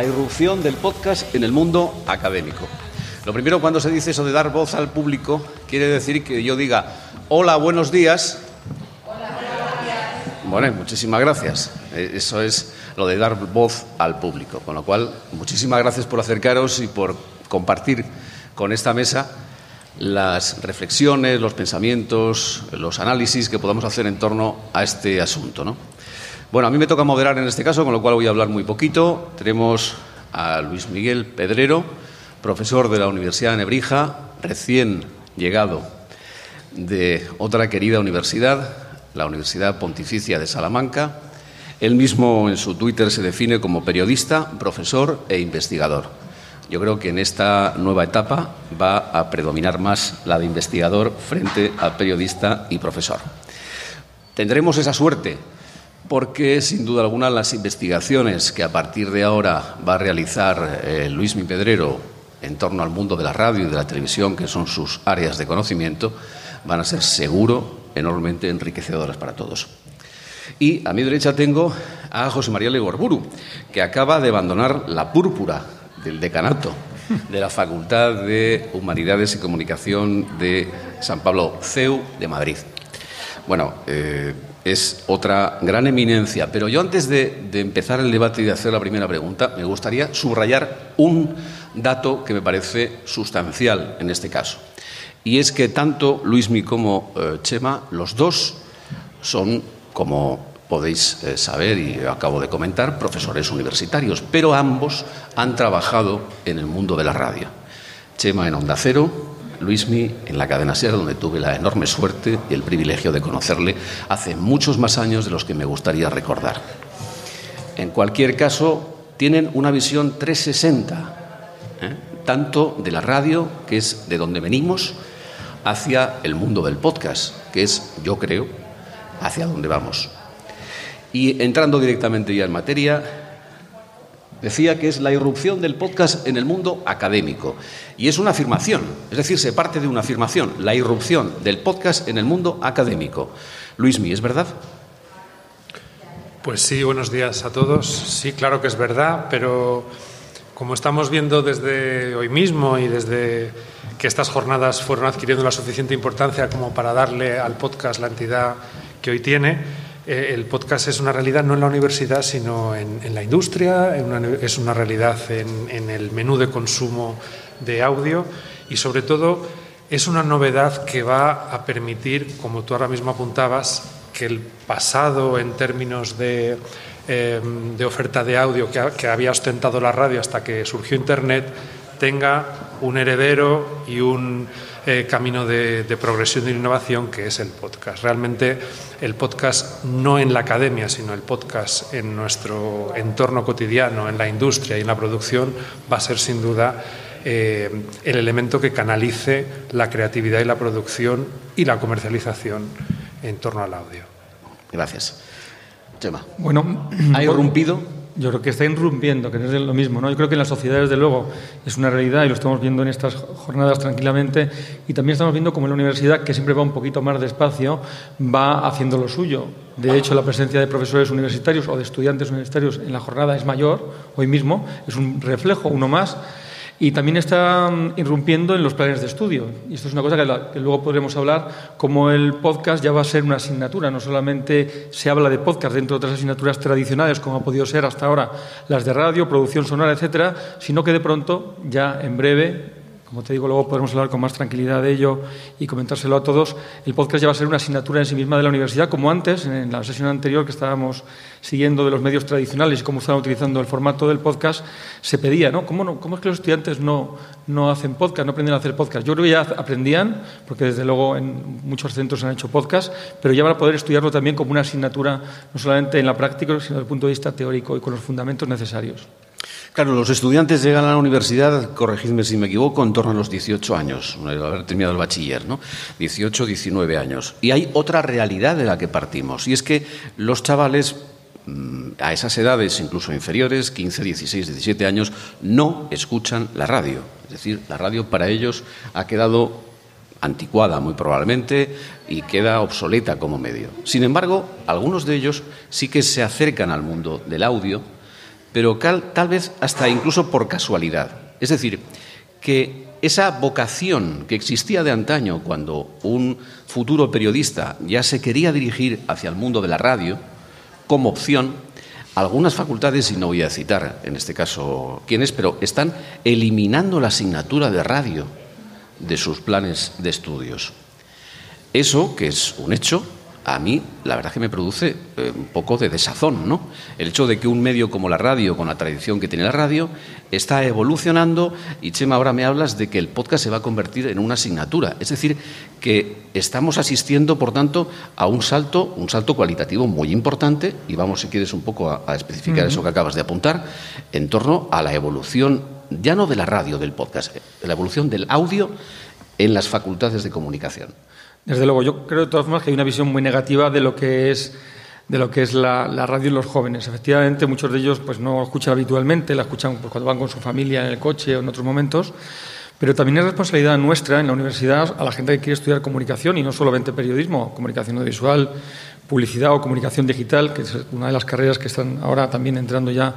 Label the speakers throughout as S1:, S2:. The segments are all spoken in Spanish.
S1: la irrupción del podcast en el mundo académico. Lo primero, cuando se dice eso de dar voz al público, quiere decir que yo diga, hola, buenos días. Hola, buenos días. Bueno, muchísimas gracias. Eh, eso es lo de dar voz al público. Con lo cual, muchísimas gracias por acercaros y por compartir con esta mesa las reflexiones, los pensamientos, los análisis que podamos hacer en torno a este asunto. ¿no? Bueno, a mí me toca moderar en este caso, con lo cual voy a hablar muy poquito. Tenemos a Luis Miguel Pedrero, profesor de la Universidad de Nebrija, recién llegado de otra querida universidad, la Universidad Pontificia de Salamanca. Él mismo en su Twitter se define como periodista, profesor e investigador. Yo creo que en esta nueva etapa va a predominar más la de investigador frente a periodista y profesor. Tendremos esa suerte porque sin duda alguna las investigaciones que a partir de ahora va a realizar eh, Luis Mi Pedrero en torno al mundo de la radio y de la televisión, que son sus áreas de conocimiento, van a ser seguro enormemente enriquecedoras para todos. Y a mi derecha tengo a José María Legorburu, que acaba de abandonar la púrpura del decanato de la Facultad de Humanidades y Comunicación de San Pablo CEU de Madrid. Bueno, eh, es otra gran eminencia. Pero yo antes de, empezar el debate y de hacer la primera pregunta, me gustaría subrayar un dato que me parece sustancial en este caso. Y es que tanto Luismi como eh, Chema, los dos son, como podéis eh, saber y acabo de comentar, profesores universitarios, pero ambos han trabajado en el mundo de la radio. Chema en Onda Cero, Luismi en la cadena SER, donde tuve la enorme suerte y el privilegio de conocerle hace muchos más años de los que me gustaría recordar. En cualquier caso, tienen una visión 360, ¿eh? tanto de la radio, que es de donde venimos, hacia el mundo del podcast, que es, yo creo, hacia donde vamos. Y entrando directamente ya en materia, Decía que es la irrupción del podcast en el mundo académico. Y es una afirmación, es decir, se parte de una afirmación, la irrupción del podcast en el mundo académico. Luismi, ¿es verdad?
S2: Pues sí, buenos días a todos. Sí, claro que es verdad, pero como estamos viendo desde hoy mismo y desde que estas jornadas fueron adquiriendo la suficiente importancia como para darle al podcast la entidad que hoy tiene, eh, el podcast es una realidad no en la universidad, sino en, la industria, es una realidad en, el menú de consumo de audio y sobre todo es una novedad que va a permitir, como tú ahora mismo apuntabas, que el pasado en términos de, em, oferta de audio que, que había ostentado la radio hasta que surgió Internet tenga un heredero y un eh, camino de, progresión y innovación que es el podcast. Realmente el podcast no en la academia, sino el podcast en nuestro entorno cotidiano, en la industria y en la producción, va a ser sin duda eh, el elemento que canalice la creatividad y la producción y la comercialización en torno al audio.
S1: Gracias. Chema.
S3: Bueno,
S1: ¿ha irrumpido
S3: yo creo que está irrumpiendo, que no es lo mismo. ¿no? Yo creo que en la sociedad, desde luego, es una realidad y lo estamos viendo en estas jornadas tranquilamente. Y también estamos viendo como en la universidad, que siempre va un poquito más despacio, va haciendo lo suyo. De hecho, la presencia de profesores universitarios o de estudiantes universitarios en la jornada es mayor, hoy mismo, es un reflejo, uno más y también está mm, irrumpiendo en los planes de estudio. Y esto es una cosa que, luego podremos hablar, como el podcast ya va a ser una asignatura. No solamente se habla de podcast dentro de otras asignaturas tradicionales, como ha podido ser hasta ahora las de radio, producción sonora, etcétera, sino que de pronto, ya en breve, como te digo, luego podremos hablar con más tranquilidad de ello y comentárselo a todos. El podcast ya va a ser una asignatura en sí misma de la universidad, como antes, en la sesión anterior que estábamos siguiendo de los medios tradicionales y cómo están utilizando el formato del podcast, se pedía, ¿no? ¿Cómo, ¿Cómo, es que los estudiantes no, no hacen podcast, no aprenden a hacer podcast? Yo creo que ya aprendían, porque desde luego en muchos centros han hecho podcast, pero ya van a poder estudiarlo también como una asignatura, no solamente en la práctica, sino desde el punto de vista teórico y con los fundamentos necesarios.
S1: Claro, los estudiantes llegan a la universidad, corregidme si me equivoco, en torno a los 18 años, haber terminado el bachiller, ¿no? 18, 19 años. Y hay otra realidad de la que partimos, y es que los chavales mm, a esas edades, incluso inferiores, 15, 16, 17 años, no escuchan la radio. Es decir, la radio para ellos ha quedado anticuada muy probablemente y queda obsoleta como medio. Sin embargo, algunos de ellos sí que se acercan al mundo del audio pero tal vez hasta incluso por casualidad. Es decir, que esa vocación que existía de antaño cuando un futuro periodista ya se quería dirigir hacia el mundo de la radio, como opción, algunas facultades, y no voy a citar en este caso quiénes, pero están eliminando la asignatura de radio de sus planes de estudios. Eso, que es un hecho, a mí la verdad que me produce eh, un poco de desazón, ¿no? El hecho de que un medio como la radio, con la tradición que tiene la radio, está evolucionando y Chema, ahora me hablas de que el podcast se va a convertir en una asignatura. Es decir, que estamos asistiendo, por tanto, a un salto, un salto cualitativo muy importante, y vamos, si quieres, un poco a, especificar eso que acabas de apuntar, en torno a la evolución, ya no de la radio, del podcast, de la evolución del audio en las facultades de comunicación.
S3: Desde luego, yo creo de todas formas que hay una visión muy negativa de lo que es de lo que es la, radio en los jóvenes. Efectivamente, muchos de ellos pues no escuchan habitualmente, la escuchan pues, cuando van con su familia en el coche o en otros momentos. Pero también es responsabilidad nuestra en la universidad a la gente que quiere estudiar comunicación y no solamente periodismo, comunicación audiovisual, publicidad o comunicación digital, que es una de las carreras que están ahora también entrando ya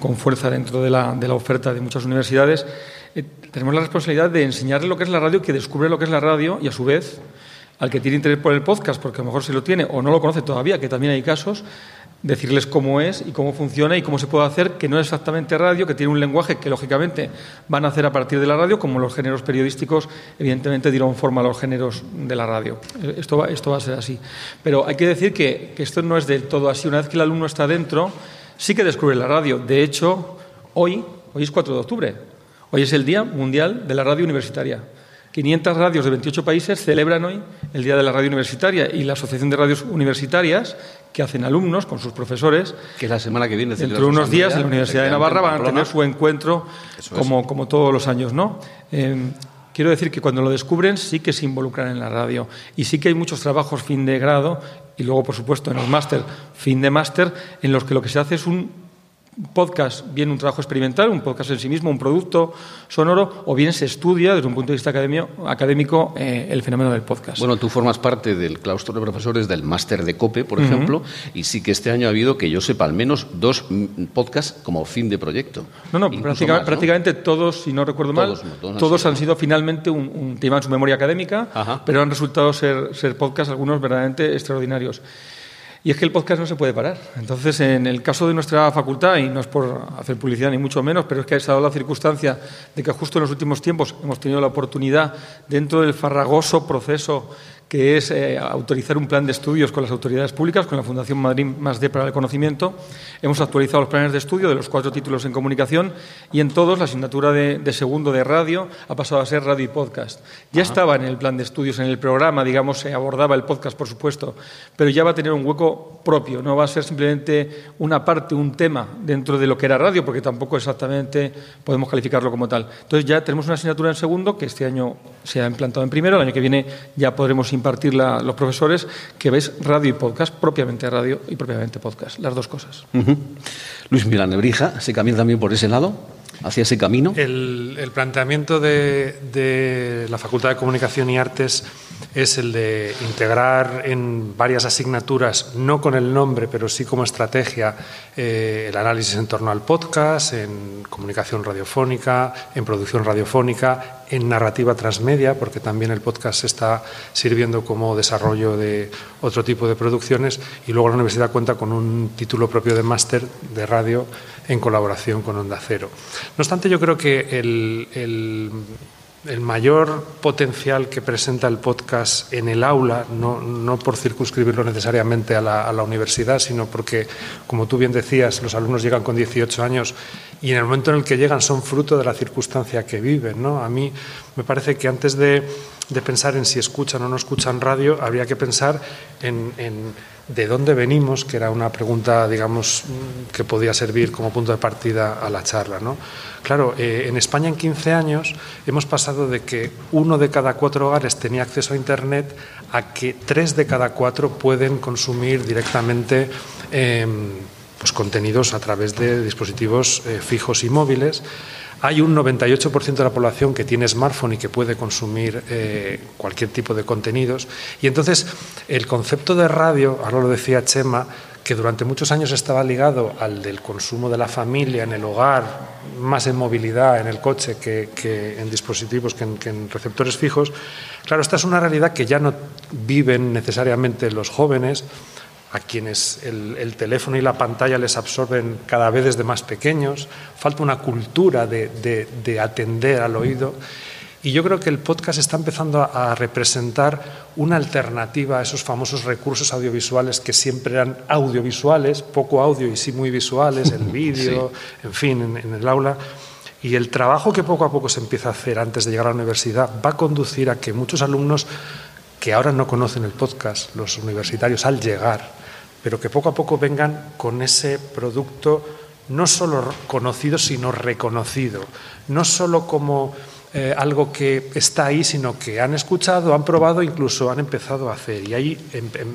S3: con fuerza dentro de la, de la oferta de muchas universidades. Eh, tenemos la responsabilidad de enseñarle lo que es la radio, que descubre lo que es la radio y a su vez al que tiene interés por el podcast, porque a lo mejor se lo tiene o no lo conoce todavía, que también hay casos, decirles cómo es y cómo funciona y cómo se puede hacer, que no es exactamente radio, que tiene un lenguaje que lógicamente van a hacer a partir de la radio, como los géneros periodísticos evidentemente dieron forma a los géneros de la radio. Esto va, esto va a ser así. Pero hay que decir que, que esto no es del todo así. Una vez que el alumno está dentro, sí que descubre la radio. De hecho, hoy, hoy es 4 de octubre, hoy es el Día Mundial de la Radio Universitaria. 500 radios de 28 países celebran hoy el Día de la Radio Universitaria y la Asociación de Radios Universitarias, que hacen alumnos con sus profesores.
S1: Que la semana que viene.
S3: Dentro de unos días en la Universidad de Navarra van a tener su encuentro como, como todos los años, ¿no? Eh, quiero decir que cuando lo descubren sí que se involucran en la radio y sí que hay muchos trabajos fin de grado y luego, por supuesto, en los máster, fin de máster, en los que lo que se hace es un podcast, bien un trabajo experimental, un podcast en sí mismo, un producto sonoro, o bien se estudia desde un punto de vista académico eh, el fenómeno del podcast.
S1: Bueno, tú formas parte del claustro de profesores del máster de COPE, por ejemplo, y sí que este año ha habido, que yo sepa, al menos dos podcasts como fin de proyecto.
S3: No, no, prácticamente todos, si no recuerdo mal, todos, han, sido, finalmente un, tema en su memoria académica, pero han resultado ser, ser podcasts algunos verdaderamente extraordinarios. Y es que el podcast no se puede parar. Entonces, en el caso de nuestra facultad, y no es por hacer publicidad ni mucho menos, pero es que ha dado la circunstancia de que justo en los últimos tiempos hemos tenido la oportunidad, dentro del farragoso proceso que es eh, autorizar un plan de estudios con las autoridades públicas, con la Fundación Madrid Más D para el Conocimiento. Hemos actualizado los planes de estudio de los cuatro títulos en comunicación y en todos la asignatura de, segundo de radio ha pasado a ser radio y podcast. Ya estaba en el plan de estudios, en el programa, digamos, se abordaba el podcast, por supuesto, pero ya va a tener un hueco propio, no va a ser simplemente una parte, un tema dentro de lo que era radio, porque tampoco exactamente podemos calificarlo como tal. Entonces ya tenemos una asignatura en segundo que este año se ha implantado en primero, el año que viene ya podremos impartir los profesores, que ves radio y podcast, propiamente radio y propiamente podcast, las dos cosas.
S1: Luis Milán Nebrija, ¿se camina también por ese lado? hacia ese camino?
S2: El, planteamiento de, de, la Facultad de Comunicación y Artes es el de integrar en varias asignaturas, no con el nombre, pero sí como estrategia, eh, el análisis en torno al podcast, en comunicación radiofónica, en producción radiofónica, en narrativa transmedia, porque también el podcast está sirviendo como desarrollo de otro tipo de producciones, y luego la universidad cuenta con un título propio de máster de radio en colaboración con Onda Cero. No obstante, yo creo que el el mayor potencial que presenta el podcast en el aula, no, por circunscribirlo necesariamente a la, universidad, sino porque, como tú bien decías, los alumnos llegan con 18 años y en el momento en el que llegan son fruto de la circunstancia que viven. ¿no? A mí me parece que antes de, pensar en si escuchan o no escuchan radio, habría que pensar en de dónde venimos, que era una pregunta, digamos, que podía servir como punto de partida a la charla. ¿no? Claro, eh, en España en 15 años hemos pasado de que uno de cada cuatro hogares tenía acceso a Internet a que tres de cada cuatro pueden consumir directamente em, pues, contenidos a través de dispositivos eh, fijos y móviles. Hay un 98% de la población que tiene smartphone y que puede consumir eh, cualquier tipo de contenidos. Y entonces el concepto de radio, ahora lo decía Chema, que durante muchos años estaba ligado al del consumo de la familia en el hogar, más en movilidad, en el coche, que, en dispositivos, que en, que en receptores fijos, claro, esta es una realidad que ya no viven necesariamente los jóvenes, a quienes el, teléfono y la pantalla les absorben cada vez desde más pequeños, falta una cultura de, atender al oído. Y yo creo que el podcast está empezando a, representar una alternativa a esos famosos recursos audiovisuales que siempre eran audiovisuales, poco audio y sí muy visuales, el vídeo, en fin, en el aula. Y el trabajo que poco a poco se empieza a hacer antes de llegar a la universidad va a conducir a que muchos alumnos que ahora no conocen el podcast, los universitarios, al llegar, pero que poco a poco vengan con ese producto no solo conocido, sino reconocido, no solo como eh, algo que está ahí, sino que han escuchado, han probado, incluso han empezado a hacer. Y hay em, em,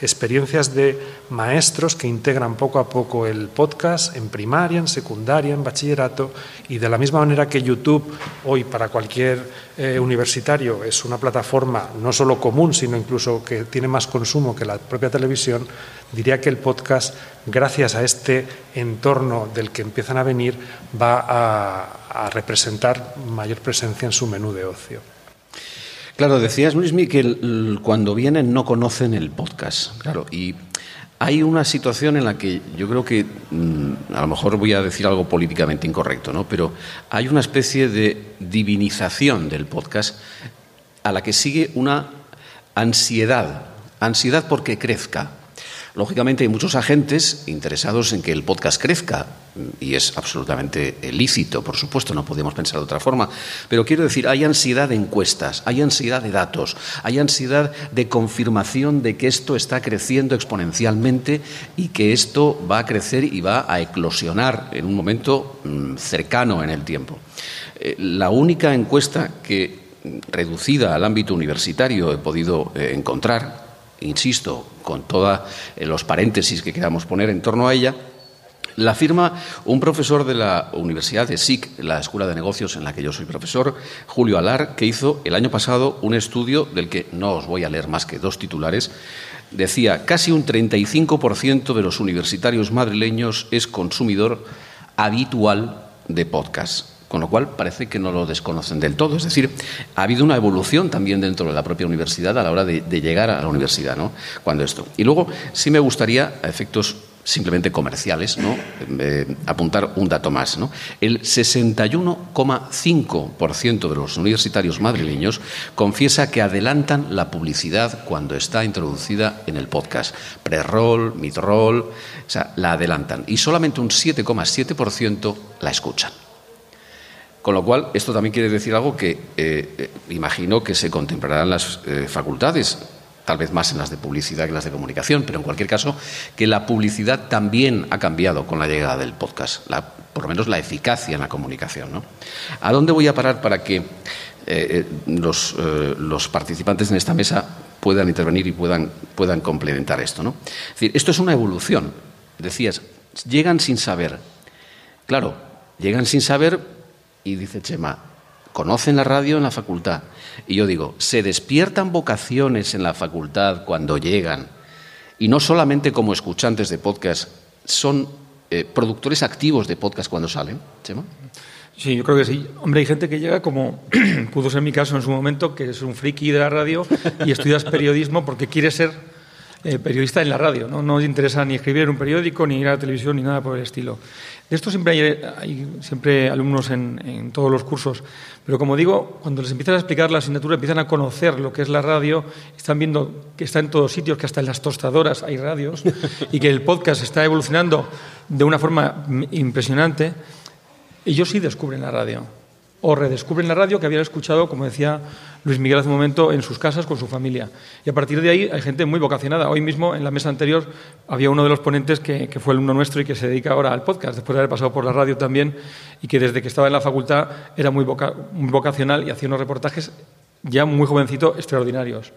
S2: experiencias de maestros que integran poco a poco el podcast en primaria, en secundaria, en bachillerato, y de la misma manera que YouTube hoy para cualquier eh, universitario es una plataforma no solo común, sino incluso que tiene más consumo que la propia televisión, diría que el podcast, gracias a este entorno del que empiezan a venir, va a, representar mayor presencia en su menú de ocio.
S1: Claro, decías, Luismi, que cuando vienen no conocen el podcast. Claro, y hay una situación en la que yo creo que, mm, a lo mejor voy a decir algo políticamente incorrecto, ¿no? pero hay una especie de divinización del podcast a la que sigue una ansiedad, ansiedad porque crezca, Lógicamente hay muchos agentes interesados en que el podcast crezca y es absolutamente lícito, por supuesto, no podemos pensar de otra forma, pero quiero decir, hay ansiedad de encuestas, hay ansiedad de datos, hay ansiedad de confirmación de que esto está creciendo exponencialmente y que esto va a crecer y va a eclosionar en un momento mm, cercano en el tiempo. Eh, la única encuesta que reducida al ámbito universitario he podido eh, encontrar insisto, con todos eh, los paréntesis que queramos poner en torno a ella, la firma un profesor de la Universidad de SIC, la Escuela de Negocios en la que yo soy profesor, Julio Alar, que hizo el año pasado un estudio del que no os voy a leer más que dos titulares. Decía, casi un 35% de los universitarios madrileños es consumidor habitual de podcast con lo cual parece que no lo desconocen del todo. Es decir, ha habido una evolución también dentro de la propia universidad a la hora de, llegar a la universidad, ¿no? Cuando esto. Y luego sí me gustaría, a efectos simplemente comerciales, ¿no? Eh, apuntar un dato más. ¿no? El 61,5% de los universitarios madrileños confiesa que adelantan la publicidad cuando está introducida en el podcast. Pre-roll, mid-roll, o sea, la adelantan. Y solamente un 7,7% la escuchan. Con lo cual, esto también quiere decir algo que eh, eh, imagino que se contemplará en las eh, facultades, tal vez más en las de publicidad que en las de comunicación, pero en cualquier caso, que la publicidad también ha cambiado con la llegada del podcast, por lo menos la eficacia en la comunicación. ¿no? ¿A dónde voy a parar para que los, los, participantes en esta mesa puedan intervenir y puedan, puedan complementar esto? ¿no? Es decir, esto es una evolución. Decías, llegan sin saber. Claro, llegan sin saber y dice Chema, conocen la radio en la facultad. Y yo digo, se despiertan vocaciones en la facultad cuando llegan. Y no solamente como escuchantes de podcast, son eh, productores activos de podcast cuando salen, Chema.
S3: Sí, yo creo que sí. Hombre, hay gente que llega como pudo ser mi caso en su momento, que es un friki de la radio y estudias periodismo porque quiere ser eh, periodista en la radio. ¿no? no interesa ni escribir en un periódico, ni ir a la televisión, ni nada por el estilo. De esto siempre hay, siempre alumnos en, todos los cursos, pero como digo, cuando les empiezan a explicar la asignatura, empiezan a conocer lo que es la radio, están viendo que está en todos sitios, que hasta en las tostadoras hay radios y que el podcast está evolucionando de una forma impresionante, ellos sí descubren la radio o redescubren la radio que habían escuchado, como decía Luis Miguel hace un momento, en sus casas con su familia. Y a partir de ahí hay gente muy vocacionada. Hoy mismo, en la mesa anterior, había uno de los ponentes que, fue alumno nuestro y que se dedica ahora al podcast, después de haber pasado por la radio también, y que desde que estaba en la facultad era muy, muy vocacional y hacía unos reportajes ya muy jovencito extraordinarios.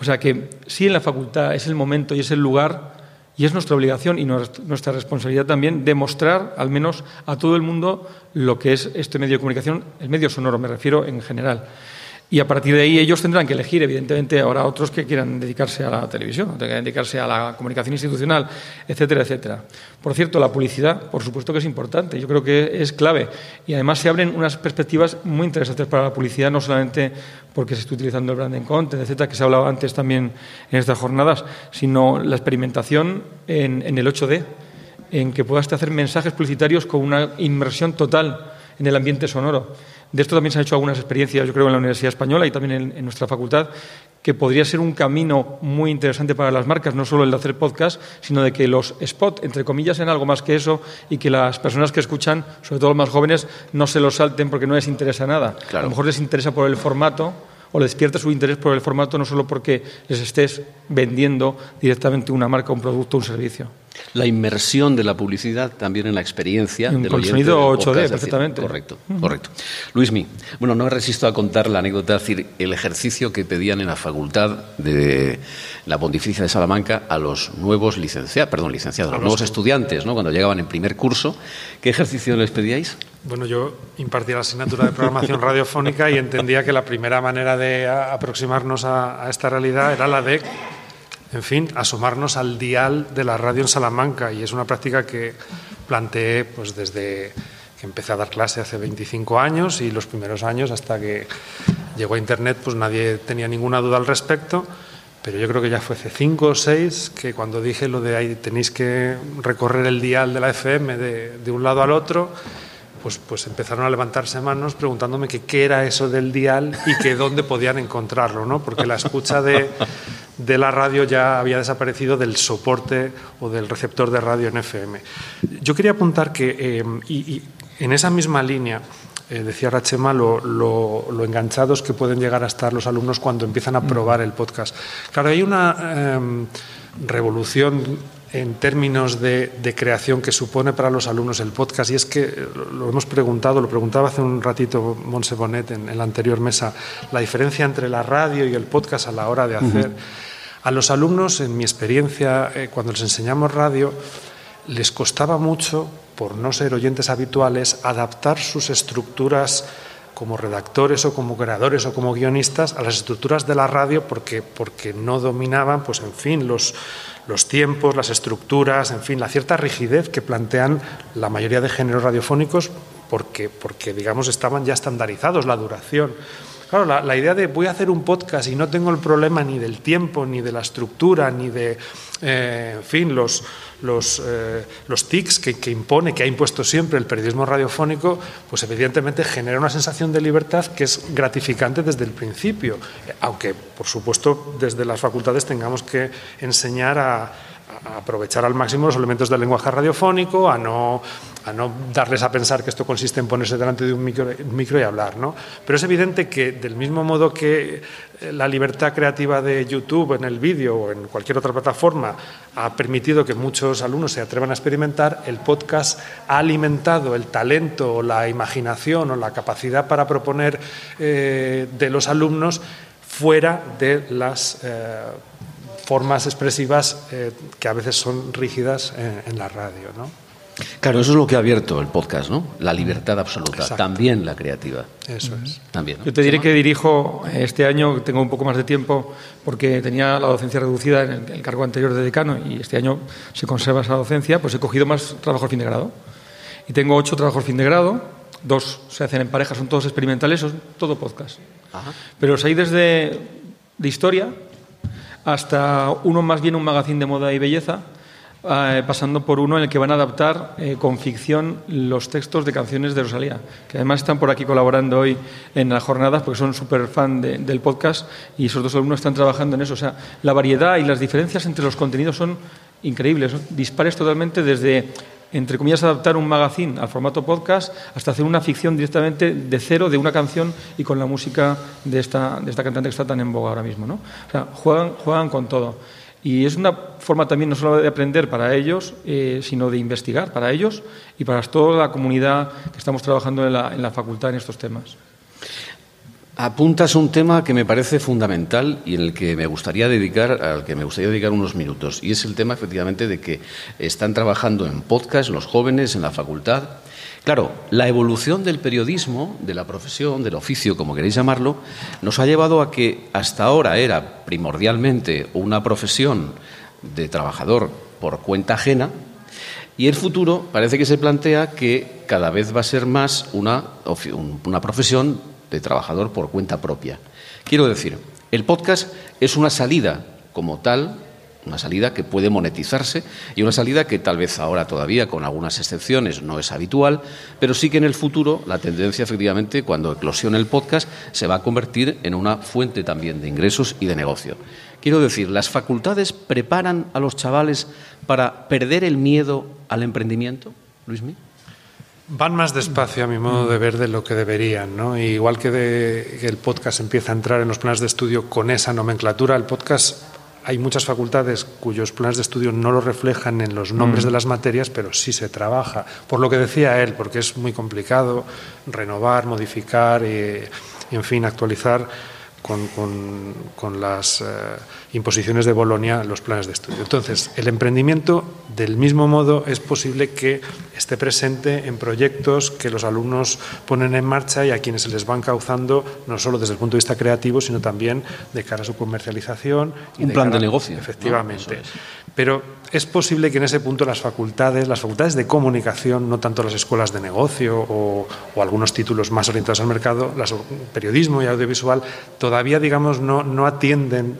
S3: O sea que sí en la facultad es el momento y es el lugar y es nuestra obligación y nuestra responsabilidad también demostrar, al menos a todo el mundo, lo que es este medio de comunicación, el medio sonoro, me refiero en general. Y a partir de ahí ellos tendrán que elegir, evidentemente, ahora otros que quieran dedicarse a la televisión, que dedicarse a la comunicación institucional, etcétera, etcétera. Por cierto, la publicidad, por supuesto que es importante, yo creo que es clave. Y además se abren unas perspectivas muy interesantes para la publicidad, no solamente porque se está utilizando el branding content, etcétera, que se ha hablado antes también en estas jornadas, sino la experimentación en, en el 8D, en que puedas hacer mensajes publicitarios con una inmersión total en el ambiente sonoro. De esto también se han hecho algunas experiencias, yo creo, en la Universidad Española y también en, nuestra facultad, que podría ser un camino muy interesante para las marcas, no solo el de hacer podcast, sino de que los spots, entre comillas, sean algo más que eso y que las personas que escuchan, sobre todo los más jóvenes, no se lo salten porque no les interesa nada. A lo mejor les interesa por el formato o les despierta su interés por el formato no solo porque les estés vendiendo directamente una marca, un producto, un servicio.
S1: La inmersión de la publicidad también en la experiencia
S3: del Con sonido 8D, perfectamente.
S1: Correcto, correcto. Luismi, bueno, no me resisto a contar la anécdota, es decir, el ejercicio que pedían en la facultad de la Pontificia de Salamanca a los nuevos licenciados, perdón, licenciados, a los nuevos estudiantes, ¿no? Cuando llegaban en primer curso, ¿qué ejercicio les pedíais?
S2: Bueno, yo impartía la asignatura de programación radiofónica y entendía que la primera manera de aproximarnos a esta realidad era la de en fin, asomarnos al dial de la radio en Salamanca y es una práctica que planteé pues desde que empecé a dar clase hace 25 años y los primeros años hasta que llegó a Internet pues nadie tenía ninguna duda al respecto, pero yo creo que ya fue hace 5 o 6 que cuando dije lo de ahí tenéis que recorrer el dial de la FM de, de un lado al otro, pues, pues, empezaron a levantarse manos preguntándome qué era eso del dial y que dónde podían encontrarlo, ¿no? Porque la escucha de, de la radio ya había desaparecido del soporte o del receptor de radio en FM. Yo quería apuntar que eh, y, en esa misma línea, eh, decía Rachema, lo, lo, enganchados que pueden llegar a estar los alumnos cuando empiezan a probar el podcast. Claro, hay una em, revolución en términos de, creación que supone para los alumnos el podcast. Y es que lo hemos preguntado, lo preguntaba hace un ratito Monse Bonet en, la anterior mesa, la diferencia entre la radio y el podcast a la hora de hacer. A los alumnos, en mi experiencia, eh, cuando les enseñamos radio, les costaba mucho, por no ser oyentes habituales, adaptar sus estructuras como redactores o como creadores o como guionistas a las estructuras de la radio porque, porque no dominaban, pues en fin, los, los tiempos, las estructuras, en fin, la cierta rigidez que plantean la mayoría de géneros radiofónicos porque, porque digamos, estaban ya estandarizados la duración. Claro, la, idea de voy a hacer un podcast y no tengo el problema ni del tiempo, ni de la estructura, ni de, eh, en fin, los, los, eh, los tics que, que, impone, que ha impuesto siempre el periodismo radiofónico, pues evidentemente genera una sensación de libertad que es gratificante desde el principio, aunque, por supuesto, desde las facultades tengamos que enseñar a aprovechar al máximo los elementos del lenguaje radiofónico, a no, a no darles a pensar que esto consiste en ponerse delante de un micro, y hablar. ¿no? Pero es evidente que, del mismo modo que eh, la libertad creativa de YouTube en el vídeo o en cualquier otra plataforma ha permitido que muchos alumnos se atrevan a experimentar, el podcast ha alimentado el talento o la imaginación o la capacidad para proponer eh, de los alumnos fuera de las eh, formas expresivas eh, que a veces son rígidas en, la radio. ¿no?
S1: Claro, eso es lo que ha abierto el podcast, ¿no? La libertad absoluta, también la creativa.
S2: Eso es.
S1: También.
S3: Yo te diré que dirijo este año, tengo un poco más de tiempo porque tenía la docencia reducida en el, cargo anterior de decano y este año se conserva esa docencia, pues he cogido más trabajos fin de grado. Y tengo ocho trabajos fin de grado, dos se hacen en pareja, son todos experimentales, son todo podcast. Pero os hay desde de historia, hasta uno más bien un magazine de moda y belleza, eh, pasando por uno en el que van a adaptar eh, con ficción los textos de canciones de Rosalía, que además están por aquí colaborando hoy en las jornadas porque son súper fan del podcast y esos dos alumnos están trabajando en eso. O sea, la variedad y las diferencias entre los contenidos son increíbles, dispares totalmente desde entre comillas, adaptar un magazine al formato podcast hasta hacer una ficción directamente de cero de una canción y con la música de esta, de esta cantante que está tan en boga ahora mismo. ¿no? O sea, juegan, juegan con todo. Y es una forma también no solo de aprender para ellos, eh, sino de investigar para ellos y para toda la comunidad que estamos trabajando en la, en la facultad en estos temas.
S1: Apuntas un tema que me parece fundamental y en el que me gustaría dedicar, al que me gustaría dedicar unos minutos, y es el tema efectivamente de que están trabajando en podcast los jóvenes en la facultad. Claro, la evolución del periodismo, de la profesión, del oficio, como queréis llamarlo, nos ha llevado a que hasta ahora era primordialmente una profesión de trabajador por cuenta ajena, y el futuro parece que se plantea que cada vez va a ser más una, una profesión de trabajador por cuenta propia. Quiero decir, el podcast es una salida como tal, una salida que puede monetizarse y una salida que tal vez ahora todavía, con algunas excepciones, no es habitual, pero sí que en el futuro la tendencia, efectivamente, cuando eclosione el podcast, se va a convertir en una fuente también de ingresos y de negocio. Quiero decir, ¿las facultades preparan a los chavales para perder el miedo al emprendimiento, Luismi?
S2: Van más despacio, a mi modo de ver, de lo que deberían. ¿no? igual que, el podcast empieza a entrar en los planes de estudio con esa nomenclatura, el podcast hay muchas facultades cuyos planes de estudio no lo reflejan en los nombres mm. de las materias, pero sí se trabaja. Por lo que decía él, porque es muy complicado renovar, modificar y, en fin, actualizar con, las eh, imposiciones de Bolonia los planes de estudio. Entonces, el emprendimiento, del mismo modo, es posible que esté presente en proyectos que los alumnos ponen en marcha y a quienes se les van causando, no solo desde el punto de vista creativo, sino también de cara a su comercialización.
S1: Un plan de negocio.
S2: Efectivamente. Pero es posible que en ese punto las facultades, las facultades de comunicación, no tanto las escuelas de negocio o, algunos títulos más orientados al mercado, las, periodismo y audiovisual, todavía, digamos, no, no atienden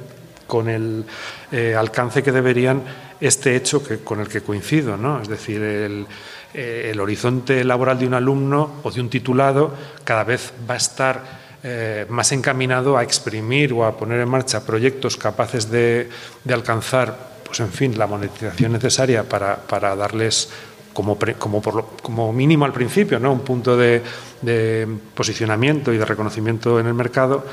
S2: con el eh, alcance que deberían este hecho que, con el que coincido, ¿no? Es decir, el, eh, el horizonte laboral de un alumno o de un titulado cada vez va a estar eh, más encaminado a exprimir o a poner en marcha proyectos capaces de, de alcanzar pues en fin, la monetización necesaria para, para darles como, como, como, mínimo al principio, ¿no? un punto de, de, posicionamiento y de reconocimiento en el mercado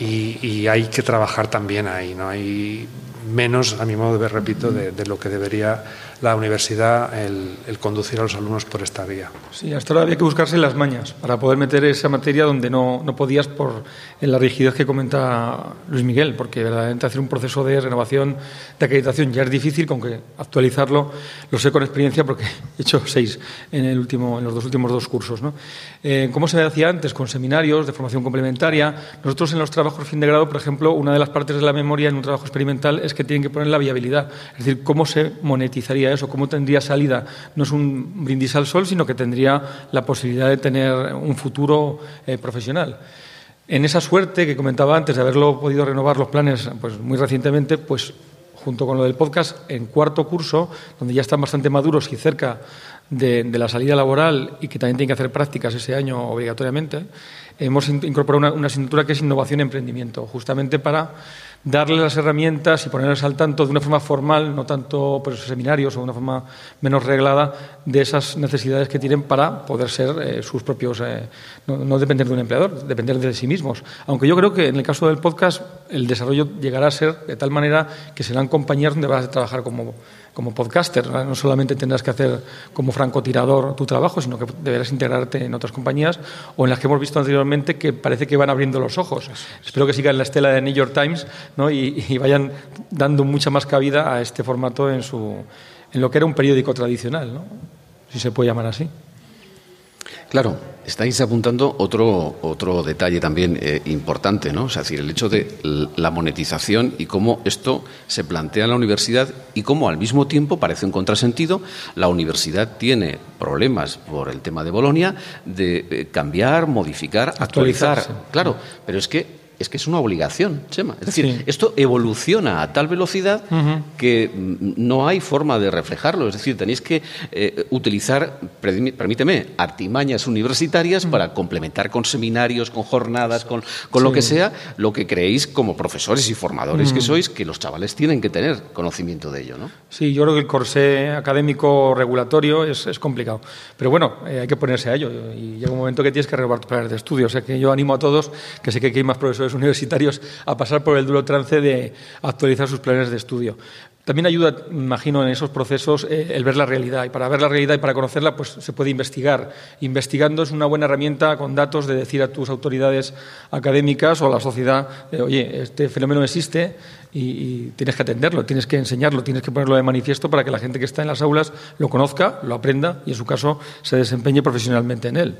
S2: y, hay que trabajar también ahí. ¿no? Hay menos, a mi modo de ver, repito, de, lo que debería la universidad el, conducir a los alumnos por esta vía.
S3: Sí, hasta ahora había que buscarse las mañas para poder meter esa materia donde no, no podías por en la rigidez que comenta Luis Miguel, porque verdaderamente hacer un proceso de renovación de acreditación ya es difícil, con que actualizarlo lo sé con experiencia porque he hecho seis en, el último, en los dos últimos dos cursos. ¿no? Eh, como se decía antes, con seminarios de formación complementaria, nosotros en los trabajos fin de grado, por ejemplo, una de las partes de la memoria en un trabajo experimental es que tienen que poner la viabilidad, es decir, cómo se monetizaría eso? ¿Cómo tendría salida? No es un brindis al sol, sino que tendría la posibilidad de tener un futuro eh, profesional. En esa suerte que comentaba antes de haberlo podido renovar los planes pues, muy recientemente, pues junto con lo del podcast, en cuarto curso, donde ya están bastante maduros y cerca de, la salida laboral y que también tienen que hacer prácticas ese año obligatoriamente, hemos incorporado una, una asignatura que es innovación y emprendimiento, justamente para darle las herramientas y ponerles al tanto de una forma formal, no tanto por esos seminarios o de una forma menos reglada, de esas necesidades que tienen para poder ser eh, sus propios, eh, no, depender de un empleador, depender de sí mismos. Aunque yo creo que en el caso del podcast el desarrollo llegará a ser de tal manera que serán compañías donde vas a trabajar como como podcaster. No solamente tendrás que hacer como francotirador tu trabajo, sino que deberás integrarte en otras compañías o en las que hemos visto anteriormente que parece que van abriendo los ojos. Espero que sigan la estela de New York Times ¿no? y, vayan dando mucha más cabida a este formato en, su, en lo que era un periódico tradicional, ¿no? si se puede llamar así.
S1: Claro, estáis apuntando otro, otro detalle también eh, importante, ¿no? Es decir, el hecho de la monetización y cómo esto se plantea en la universidad y cómo al mismo tiempo parece un contrasentido. La universidad tiene problemas por el tema de Bolonia de eh, cambiar, modificar, actualizar. Claro, pero es que es que es una obligación, Chema. Es decir, esto evoluciona a tal velocidad que no hay forma de reflejarlo. Es decir, tenéis que eh, utilizar, permíteme, artimañas universitarias para complementar con seminarios, con jornadas, con, lo que sea, lo que creéis como profesores y formadores que sois, que los chavales tienen que tener conocimiento de ello, ¿no?
S3: Sí, yo creo que el corsé académico regulatorio es, complicado. Pero bueno, eh, hay que ponerse a ello. Y llega un momento que tienes que renovar tu planes de estudio. O sea que yo animo a todos, que sé que hay más profesores universitarios a pasar por el duro trance de actualizar sus planes de estudio. También ayuda, imagino, en esos procesos eh, el ver la realidad. Y para ver la realidad y para conocerla, pues se puede investigar. Investigando es una buena herramienta con datos de decir a tus autoridades académicas o a la sociedad, eh, oye, este fenómeno existe y, tienes que atenderlo, tienes que enseñarlo, tienes que ponerlo de manifiesto para que la gente que está en las aulas lo conozca, lo aprenda y, en su caso, se desempeñe profesionalmente en él.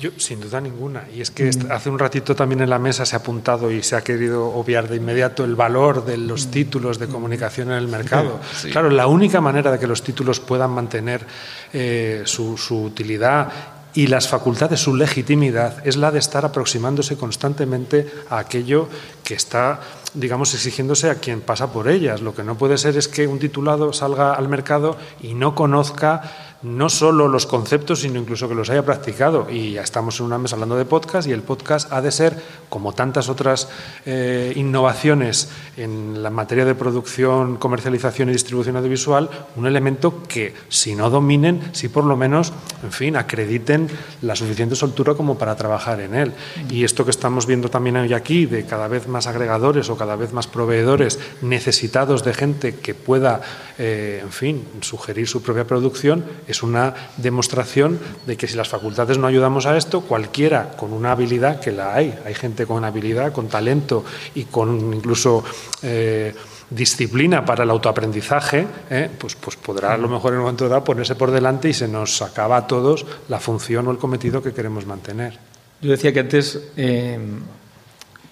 S2: Yo, sin duda ninguna. Y es que mm. hace un ratito también en la mesa se ha apuntado y se ha querido obviar de inmediato el valor de los mm. títulos de comunicación en el mercado. Claro, la única manera de que los títulos puedan mantener eh, su, su utilidad y las facultades, su legitimidad, es la de estar aproximándose constantemente a aquello que está digamos, exigiéndose a quien pasa por ellas. Lo que no puede ser es que un titulado salga al mercado y no conozca no solo los conceptos, sino incluso que los haya practicado. Y ya estamos en una mesa hablando de podcast y el podcast ha de ser, como tantas otras eh, innovaciones en la materia de producción, comercialización y distribución audiovisual, un elemento que, si no dominen, si por lo menos, en fin, acrediten la suficiente soltura como para trabajar en él. Y esto que estamos viendo también hoy aquí, de cada vez más agregadores o cada vez más proveedores necesitados de gente que pueda, eh, en fin, sugerir su propia producción, es una demostración de que si las facultades no ayudamos a esto, cualquiera con una habilidad, que la hay, hay gente con habilidad, con talento y con incluso... Eh, disciplina para el autoaprendizaje, eh, pues, pues podrá a lo mejor en un momento dado ponerse por delante y se nos acaba a todos la función o el cometido que queremos mantener.
S3: Yo decía que antes eh,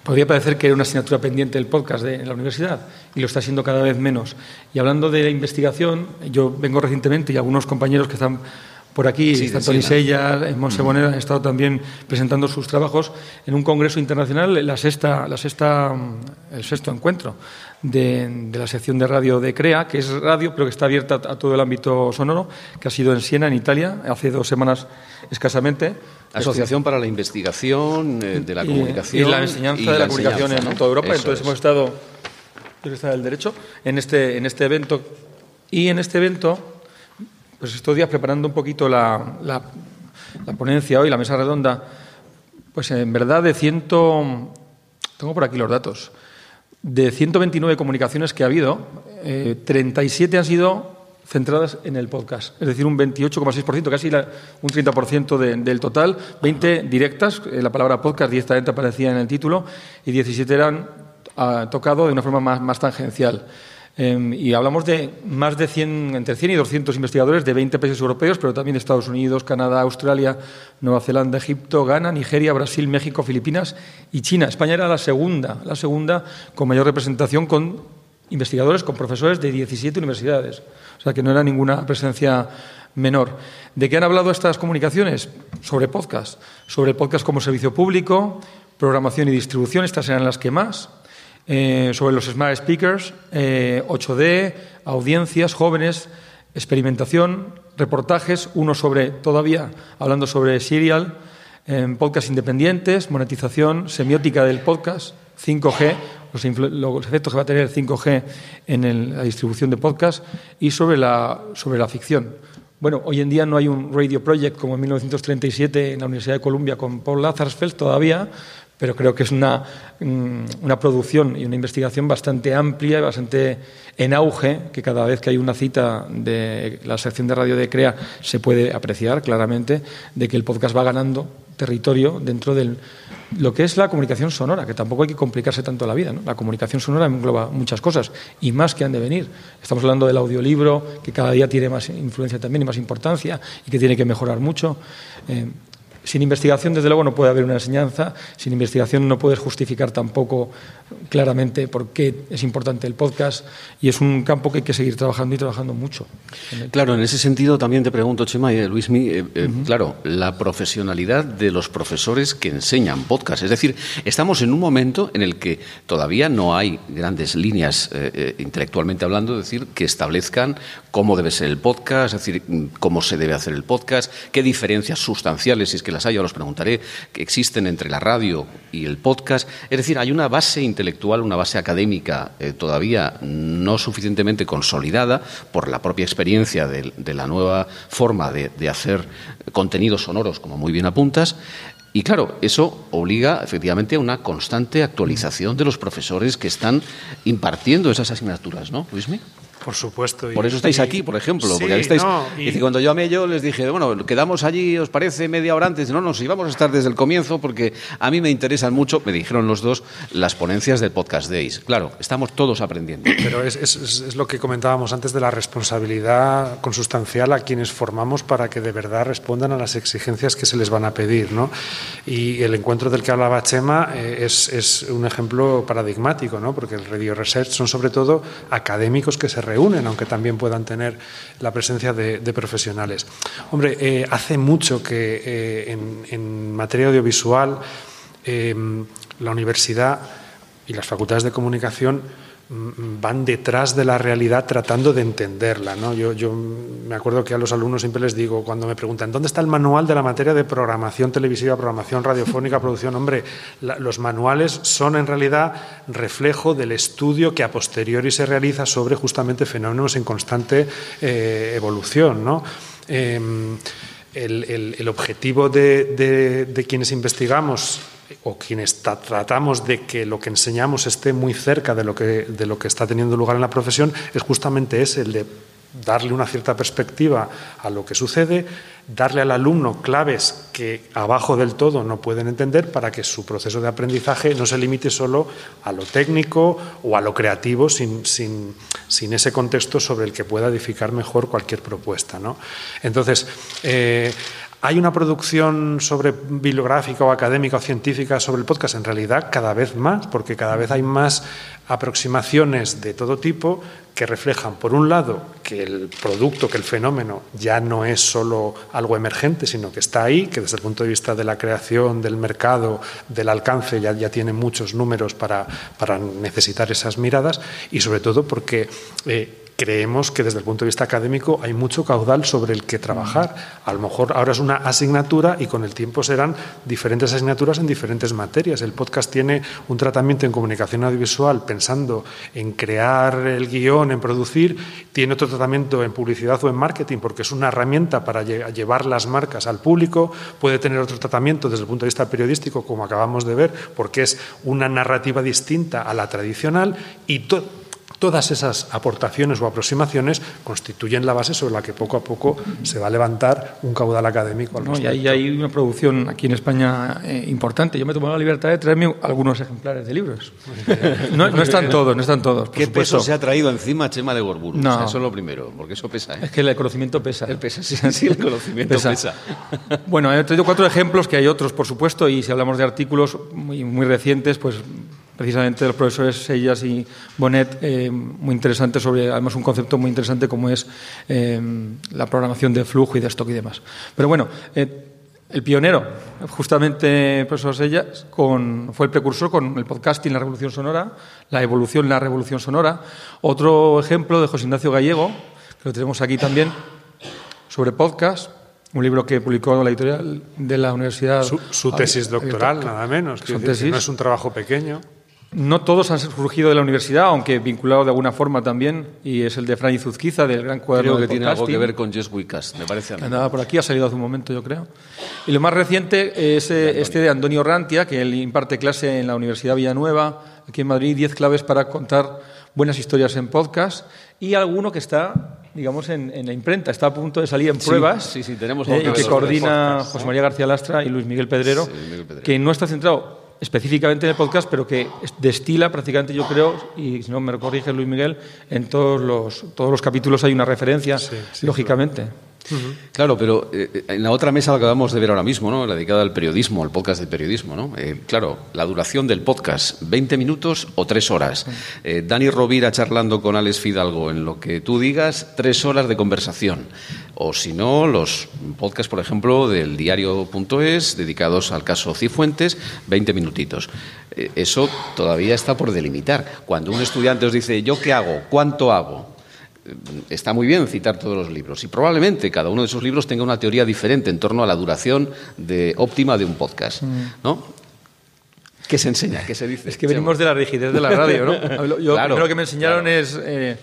S3: podría parecer que era una asignatura pendiente del podcast de la universidad y lo está siendo cada vez menos. Y hablando de la investigación, yo vengo recientemente y algunos compañeros que están por aquí, sí, Tony Sella, Monse Bonera, han estado también presentando sus trabajos en un congreso internacional, la sexta, la sexta, el sexto encuentro de, la sección de radio de CREA, que es radio, pero que está abierta a todo el ámbito sonoro, que ha sido en Siena, en Italia, hace dos semanas escasamente.
S1: Asociación para la Investigación eh, de la Comunicación.
S3: Y la enseñanza de la, comunicación en toda Europa. Entonces hemos estado, del derecho, en este, en este evento. Y en este evento pues estos días preparando un poquito la, la, ponencia hoy, la mesa redonda, pues en verdad de ciento, tengo por aquí los datos, de 129 comunicaciones que ha habido, 37 eh, han sido centradas en el podcast, es decir, un 28,6%, casi un 30% del total, 20 directas, eh, la palabra podcast directamente aparecía en el título, y 17 eran ah, tocado de una forma más, más tangencial. Em, y hablamos de más de 100, entre 100 y 200 investigadores de 20 países europeos, pero también Estados Unidos, Canadá, Australia, Nueva Zelanda, Egipto, Ghana, Nigeria, Brasil, México, Filipinas y China. España era la segunda, la segunda con mayor representación con investigadores, con profesores de 17 universidades. O sea que no era ninguna presencia menor. ¿De qué han hablado estas comunicaciones? Sobre podcast. Sobre podcast como servicio público, programación y distribución, estas eran las que más. Eh, sobre los smart speakers, 8D, eh, audiencias, jóvenes, experimentación, reportajes, uno sobre, todavía hablando sobre serial, eh, podcast independientes, monetización, semiótica del podcast, 5G, los, efectos que va a tener 5G en la distribución de podcast y sobre la, sobre la ficción. Bueno, hoy en día no hay un radio project como en 1937 en la Universidad de Columbia con Paul Lazarsfeld todavía, pero creo que es una, mm, una, producción y una investigación bastante amplia, bastante en auge, que cada vez que hay una cita de la sección de radio de CREA se puede apreciar claramente de que el podcast va ganando territorio dentro de lo que es la comunicación sonora, que tampoco hay que complicarse tanto la vida. La comunicación sonora engloba muchas cosas y más que han de venir. Estamos hablando del audiolibro, que cada día tiene más influencia también y más importancia y que tiene que mejorar mucho. Eh, sin investigación, desde luego, no puede haber una enseñanza. Sin investigación no puedes justificar tampoco claramente por qué es importante el podcast. Y es un campo que hay que seguir trabajando y trabajando mucho.
S1: Claro, en ese sentido también te pregunto, Chema y Luis, eh, eh, claro, la profesionalidad de los profesores que enseñan podcast. Es decir, estamos en un momento en el que todavía no hay grandes líneas, eh, intelectualmente hablando, decir, que establezcan cómo debe ser el podcast, es decir, cómo se debe hacer el podcast, qué diferencias sustanciales, si es que las hay, os preguntaré, que existen entre la radio y el podcast. Es decir, hay una base intelectual, una base académica eh, todavía no suficientemente consolidada por la propia experiencia de, la nueva forma de, de hacer contenidos sonoros, como muy bien apuntas. Y claro, eso obliga efectivamente a una constante actualización de los profesores que están impartiendo esas asignaturas, ¿no, Luismi?
S2: Por supuesto.
S1: por eso estáis aquí, por ejemplo. porque estáis, y... cuando yo a ello les dije, bueno, quedamos allí, ¿os parece media hora antes? No, no, si vamos a estar desde el comienzo porque a mí me interesan mucho, me dijeron los dos, las ponencias del Podcast Days. Claro, estamos todos aprendiendo.
S2: Pero es, es lo que comentábamos antes de la responsabilidad consustancial a quienes formamos para que de verdad respondan a las exigencias que se les van a pedir. ¿no? Y el encuentro del que hablaba Chema eh, es, es, un ejemplo paradigmático, ¿no? porque el Radio Research son sobre todo académicos que se reúnen, aunque también puedan tener la presencia de, profesionales. Hombre, eh, hace mucho que eh, en, materia audiovisual la universidad y las facultades de comunicación van detrás de la realidad tratando de entenderla. ¿no? Yo, yo, me acuerdo que a los alumnos siempre les digo, cuando me preguntan, ¿dónde está el manual de la materia de programación televisiva, programación radiofónica, producción? Hombre, los manuales son en realidad reflejo del estudio que a posteriori se realiza sobre justamente fenómenos en constante eh, evolución. ¿no? Em, el, objetivo de quienes investigamos o quienes tratamos de que lo que enseñamos esté muy cerca de lo que, de lo que está teniendo lugar en la profesión es justamente ese, el de darle una cierta perspectiva a lo que sucede, darle al alumno claves que abajo del todo no pueden entender para que su proceso de aprendizaje no se limite solo a lo técnico o a lo creativo sin, sin, sin ese contexto sobre el que pueda edificar mejor cualquier propuesta. ¿no? Entonces, eh, ¿Hay una producción sobre bibliográfica o académica o científica sobre el podcast? En realidad, cada vez más, porque cada vez hay más aproximaciones de todo tipo que reflejan, por un lado, que el producto, que el fenómeno ya no es solo algo emergente, sino que está ahí, que desde el punto de vista de la creación, del mercado, del alcance, ya, tiene muchos números para, para necesitar esas miradas, y sobre todo porque eh, creemos que desde el punto de vista académico hay mucho caudal sobre el que trabajar. A lo mejor ahora es una asignatura y con el tiempo serán diferentes asignaturas en diferentes materias. El podcast tiene un tratamiento en comunicación audiovisual pensando en crear el guion, en producir, tiene otro tratamiento en publicidad o en marketing porque es una herramienta para llevar las marcas al público, puede tener otro tratamiento desde el punto de vista periodístico, como acabamos de ver, porque es una narrativa distinta a la tradicional y Todas esas aportaciones o aproximaciones constituyen la base sobre la que poco a poco se va a levantar un caudal académico.
S3: y ahí hay una producción aquí en España eh, importante. Yo me tomo la libertad de traerme algunos ejemplares de libros. No, están todos, no están todos.
S1: ¿Qué peso se ha traído encima Chema de Gorburu? No. eso es lo primero, porque eso pesa. ¿eh?
S3: Es que el conocimiento pesa.
S1: El pesa, sí, el conocimiento pesa.
S3: Bueno, he traído cuatro ejemplos, que hay otros, por supuesto, y si hablamos de artículos muy, muy recientes, pues precisamente de los profesores Sellas y Bonet, eh, muy interesante sobre, además un concepto muy interesante como es eh, la programación de flujo y de stock y demás. Pero bueno, eh, el pionero, justamente el profesor Sellas, con, fue el precursor con el podcasting, la revolución sonora, la evolución, la revolución sonora. Otro ejemplo de José Ignacio Gallego, que lo tenemos aquí también, sobre podcast, un libro que publicó la editorial de la Universidad.
S2: Su, tesis doctoral, nada menos. Que no es un trabajo pequeño.
S3: No todos han surgido de la universidad, aunque vinculado de alguna forma también, y es el de Fran Zuzquiza, del gran cuaderno
S1: Creo que tiene algo que ver con Jess Wickas, me parece a mí.
S3: Nada, por aquí ha salido hace un momento, yo creo. Y lo más reciente es eh, este de Antonio Rantia, que él imparte clase en la Universidad Villanueva, aquí en Madrid, 10 claves para contar buenas historias en podcast, y alguno que está digamos, en, la imprenta. Está a punto de salir en pruebas.
S1: Sí, sí, tenemos
S3: eh, que coordina José María García Lastra y Luis Miguel Pedrero, que no está centrado específicamente en el podcast, pero que destila prácticamente, yo creo, y si no me corrige Luis Miguel, en todos los, todos los capítulos hay una referencia, lógicamente.
S1: Claro, pero eh, en la otra mesa la acabamos de ver ahora mismo, ¿no? la dedicada al periodismo, al podcast de periodismo. ¿no? Eh, claro, la duración del podcast, 20 minutos o 3 horas. Eh, Dani Rovira charlando con Alex Fidalgo en lo que tú digas, 3 horas de conversación. O si no, los podcasts, por ejemplo, del diario.es, dedicados al caso Cifuentes, 20 minutitos. eso todavía está por delimitar. Cuando un estudiante os dice, ¿yo qué hago? ¿Cuánto hago? Está muy bien citar todos los libros y probablemente cada uno de esos libros tenga una teoría diferente en torno a la duración de, óptima de un podcast, mm. ¿no? ¿Qué se enseña? ¿Qué se dice?
S3: Es que venimos de la rigidez de la radio, ¿no? Yo lo que me enseñaron es eh,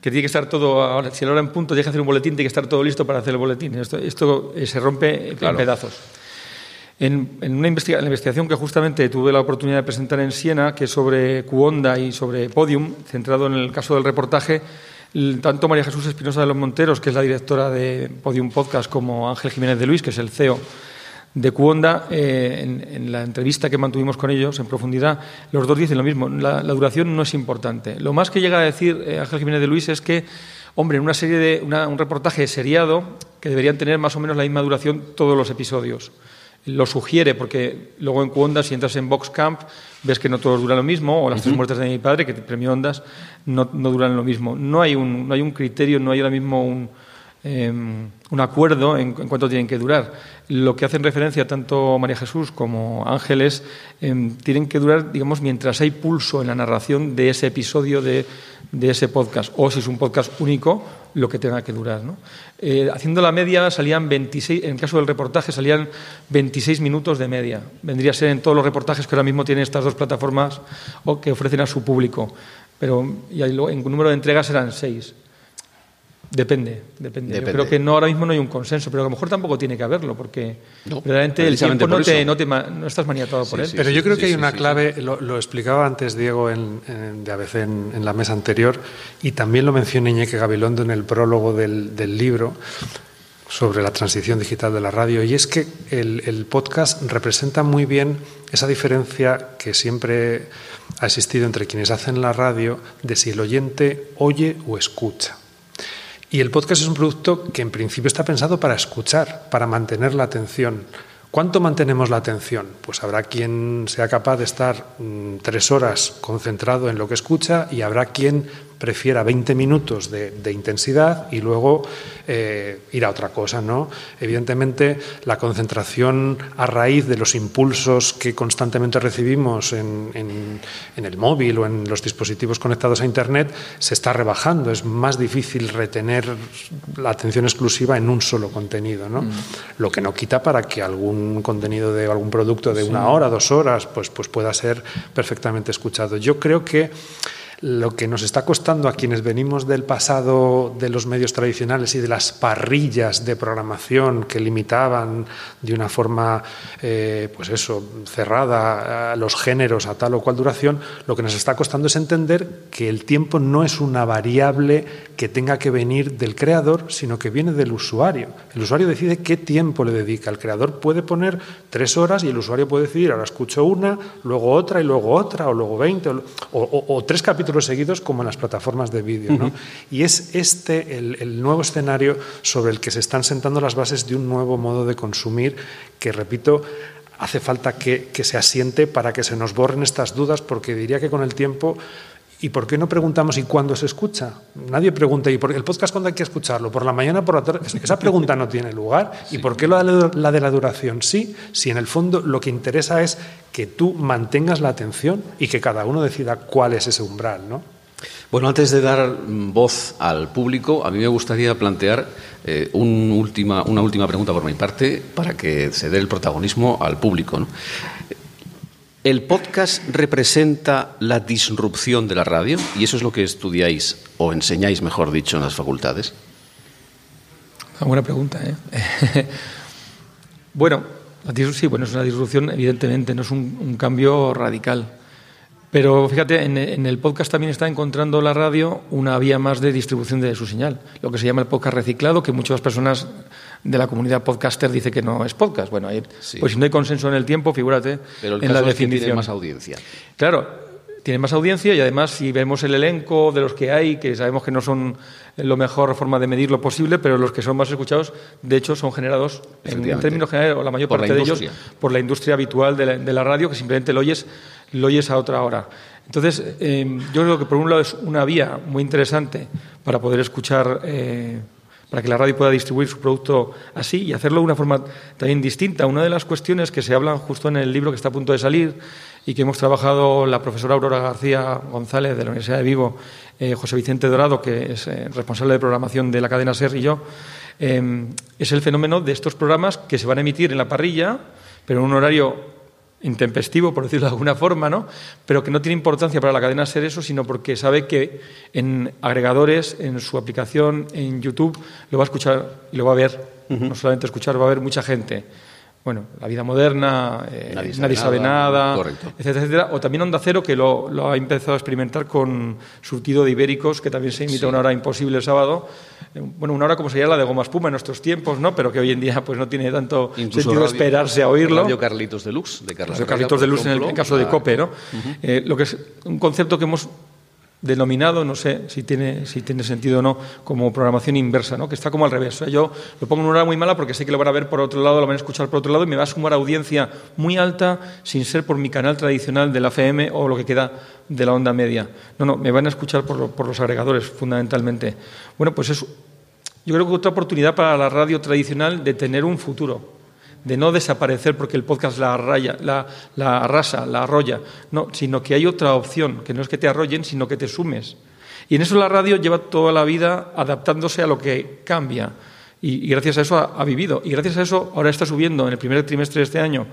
S3: que tiene que estar todo, si a la hora en punto tiene que hacer un boletín, tiene que estar todo listo para hacer el boletín. Esto, esto eh, se rompe en pedazos. En, una investigación que justamente tuve la oportunidad de presentar en Siena, que es sobre Cuonda y sobre Podium, centrado en el caso del reportaje, Tanto María Jesús Espinosa de los Monteros, que es la directora de Podium Podcast, como Ángel Jiménez de Luis, que es el CEO de Cuonda, eh, en, la entrevista que mantuvimos con ellos en profundidad, los dos dicen lo mismo, la, duración no es importante. Lo más que llega a decir eh, Ángel Jiménez de Luis es que, hombre, en una serie de un reportaje seriado, que deberían tener más o menos la misma duración todos los episodios. Lo sugiere porque luego en Cuonda, si entras en Boxcamp, ves que no todos duran lo mismo, o las tres muertes de mi padre, que premio Ondas, no, duran lo mismo. No hay, un, no hay un criterio, no hay ahora mismo un, em, un acuerdo en, cuánto tienen que durar. Lo que hacen referencia tanto María Jesús como Ángeles em, tienen que durar, digamos, mientras hay pulso en la narración de ese episodio de, ese podcast, o si es un podcast único, lo que tenga que durar. Eh, haciendo la media salían 26, en el caso del reportaje salían 26 minutos de media. Vendría a ser en todos los reportajes que ahora mismo tienen estas dos plataformas o que ofrecen a su público. Pero y en número de entregas eran seis. Depende, depende, Yo creo que no ahora mismo no hay un consenso, pero a lo mejor tampoco tiene que haberlo, porque realmente el tiempo no, te, no, estás maniatado por él.
S2: pero yo creo que hay una clave, lo, explicaba antes Diego en, de ABC en, en, la mesa anterior, y también lo menciona Iñeque Gabilondo en el prólogo del, del, libro sobre la transición digital de la radio, y es que el, el podcast representa muy bien esa diferencia que siempre ha existido entre quienes hacen la radio de si el oyente oye o escucha. Y el podcast es un producto que en principio está pensado para escuchar, para mantener la atención. ¿Cuánto mantenemos la atención? Pues habrá quien sea capaz de estar mm, tres horas concentrado en lo que escucha y habrá quien prefiera 20 minutos de, intensidad y luego eh, ir a otra cosa. ¿no? Evidentemente, la concentración a raíz de los impulsos que constantemente recibimos en, el móvil o en los dispositivos conectados a Internet se está rebajando. Es más difícil retener la atención exclusiva en un solo contenido. ¿no? Mm. Lo que no quita para que algún contenido de algún producto de una hora, dos horas, pues, pues pueda ser perfectamente escuchado. Yo creo que lo que nos está costando a quienes venimos del pasado de los medios tradicionales y de las parrillas de programación que limitaban de una forma, eh, pues eso, cerrada a los géneros a tal o cual duración, lo que nos está costando es entender que el tiempo no es una variable que tenga que venir del creador, sino que viene del usuario. El usuario decide qué tiempo le dedica. El creador puede poner tres horas y el usuario puede decidir, ahora escucho una, luego otra y luego otra, o luego veinte, o, o tres capítulos seguidos como en las plataformas de vídeo. Y es este el, nuevo escenario sobre el que se están sentando las bases de un nuevo modo de consumir que, repito, hace falta que, que se asiente para que se nos borren estas dudas, porque diría que con el tiempo ¿Y por qué no preguntamos y cuándo se escucha? Nadie pregunta, ¿y por el podcast cuándo hay que escucharlo? ¿Por la mañana, por la tarde? Esa pregunta no tiene lugar. ¿Y por qué la de la duración sí? Si en el fondo lo que interesa es que tú mantengas la atención y que cada uno decida cuál es ese umbral, ¿no?
S1: Bueno, antes de dar voz al público, a mí me gustaría plantear eh, última, una última pregunta por mi parte para que se dé el protagonismo al público. ¿no? ¿El podcast representa la disrupción de la radio? ¿Y eso es lo que estudiáis o enseñáis, mejor dicho, en las facultades?
S3: Una buena pregunta. ¿eh? bueno, sí, bueno, es una disrupción, evidentemente, no es un cambio radical. Pero fíjate, en, el podcast también está encontrando la radio una vía más de distribución de su señal, lo que se llama el podcast reciclado, que muchas personas de la comunidad podcaster dicen que no es podcast. Bueno, pues si no hay consenso en el tiempo, figúrate en la definición.
S1: tiene más audiencia.
S3: Claro, tiene más audiencia y además si vemos el elenco de los que hay, que sabemos que no son la mejor forma de medir lo posible, pero los que son más escuchados, de hecho, son generados en, términos generales, o la mayor parte de ellos, por la industria habitual de la, de la radio, que simplemente lo oyes lo oyes a otra hora. Entonces, eh, yo creo que por un lado es una vía muy interesante para poder escuchar, eh, para que la radio pueda distribuir su producto así y hacerlo de una forma también distinta. Una de las cuestiones que se hablan justo en el libro que está a punto de salir y que hemos trabajado la profesora Aurora García González de la Universidad de Vigo, eh, José Vicente Dorado, que es responsable de programación de la cadena SER y yo, es el fenómeno de estos programas que se van a emitir en la parrilla, pero en un horario intempestivo, por decirlo de alguna forma, ¿no? pero que no tiene importancia para la cadena ser eso, sino porque sabe que en agregadores, en su aplicación, en YouTube, lo va a escuchar y lo va a ver. No solamente escuchar, va a ver mucha gente. Bueno, la vida moderna, eh, nadie, sabe, nada, etcétera, etcétera. O también Onda Cero, que lo, ha empezado a experimentar con surtido de ibéricos, que también se imita una hora imposible el sábado. Eh, bueno, una hora como sería la de Goma Espuma en nuestros tiempos, ¿no? Pero que hoy en día pues no tiene tanto sentido esperarse a oírlo.
S1: Radio Carlitos Deluxe, de Carlos
S3: Carlitos Deluxe en el caso de COPE, ¿no? Eh, lo que es un concepto que hemos denominado, no sé si tiene, si tiene sentido o no, como programación inversa, ¿no? que está como al revés. yo lo pongo en una hora muy mala porque sé que lo van a ver por otro lado, lo van a escuchar por otro lado y me va a sumar audiencia muy alta sin ser por mi canal tradicional de la FM o lo que queda de la onda media. No, no, me van a escuchar por, por los agregadores, fundamentalmente. Bueno, pues es, yo creo que otra oportunidad para la radio tradicional de tener un futuro de no desaparecer porque el podcast la, raya, la, la arrasa, la arrolla, no, sino que hay otra opción, que no es que te arrollen, sino que te sumes. Y en eso la radio lleva toda la vida adaptándose a lo que cambia. Y, gracias a eso ha, vivido. Y gracias a eso ahora está subiendo en el primer trimestre de este año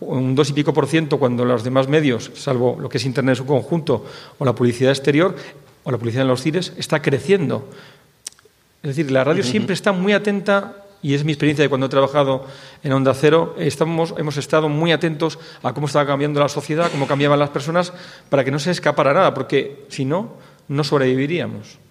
S3: un dos y pico por ciento cuando los demás medios, salvo lo que es Internet en su conjunto o la publicidad exterior o la publicidad en los cines, está creciendo. Es decir, la radio siempre está muy atenta y es mi experiencia de cuando he trabajado en Onda Cero, estamos, hemos estado muy atentos a cómo estaba cambiando la sociedad, cómo cambiaban las personas, para que no se escapara nada, porque si no, no sobreviviríamos.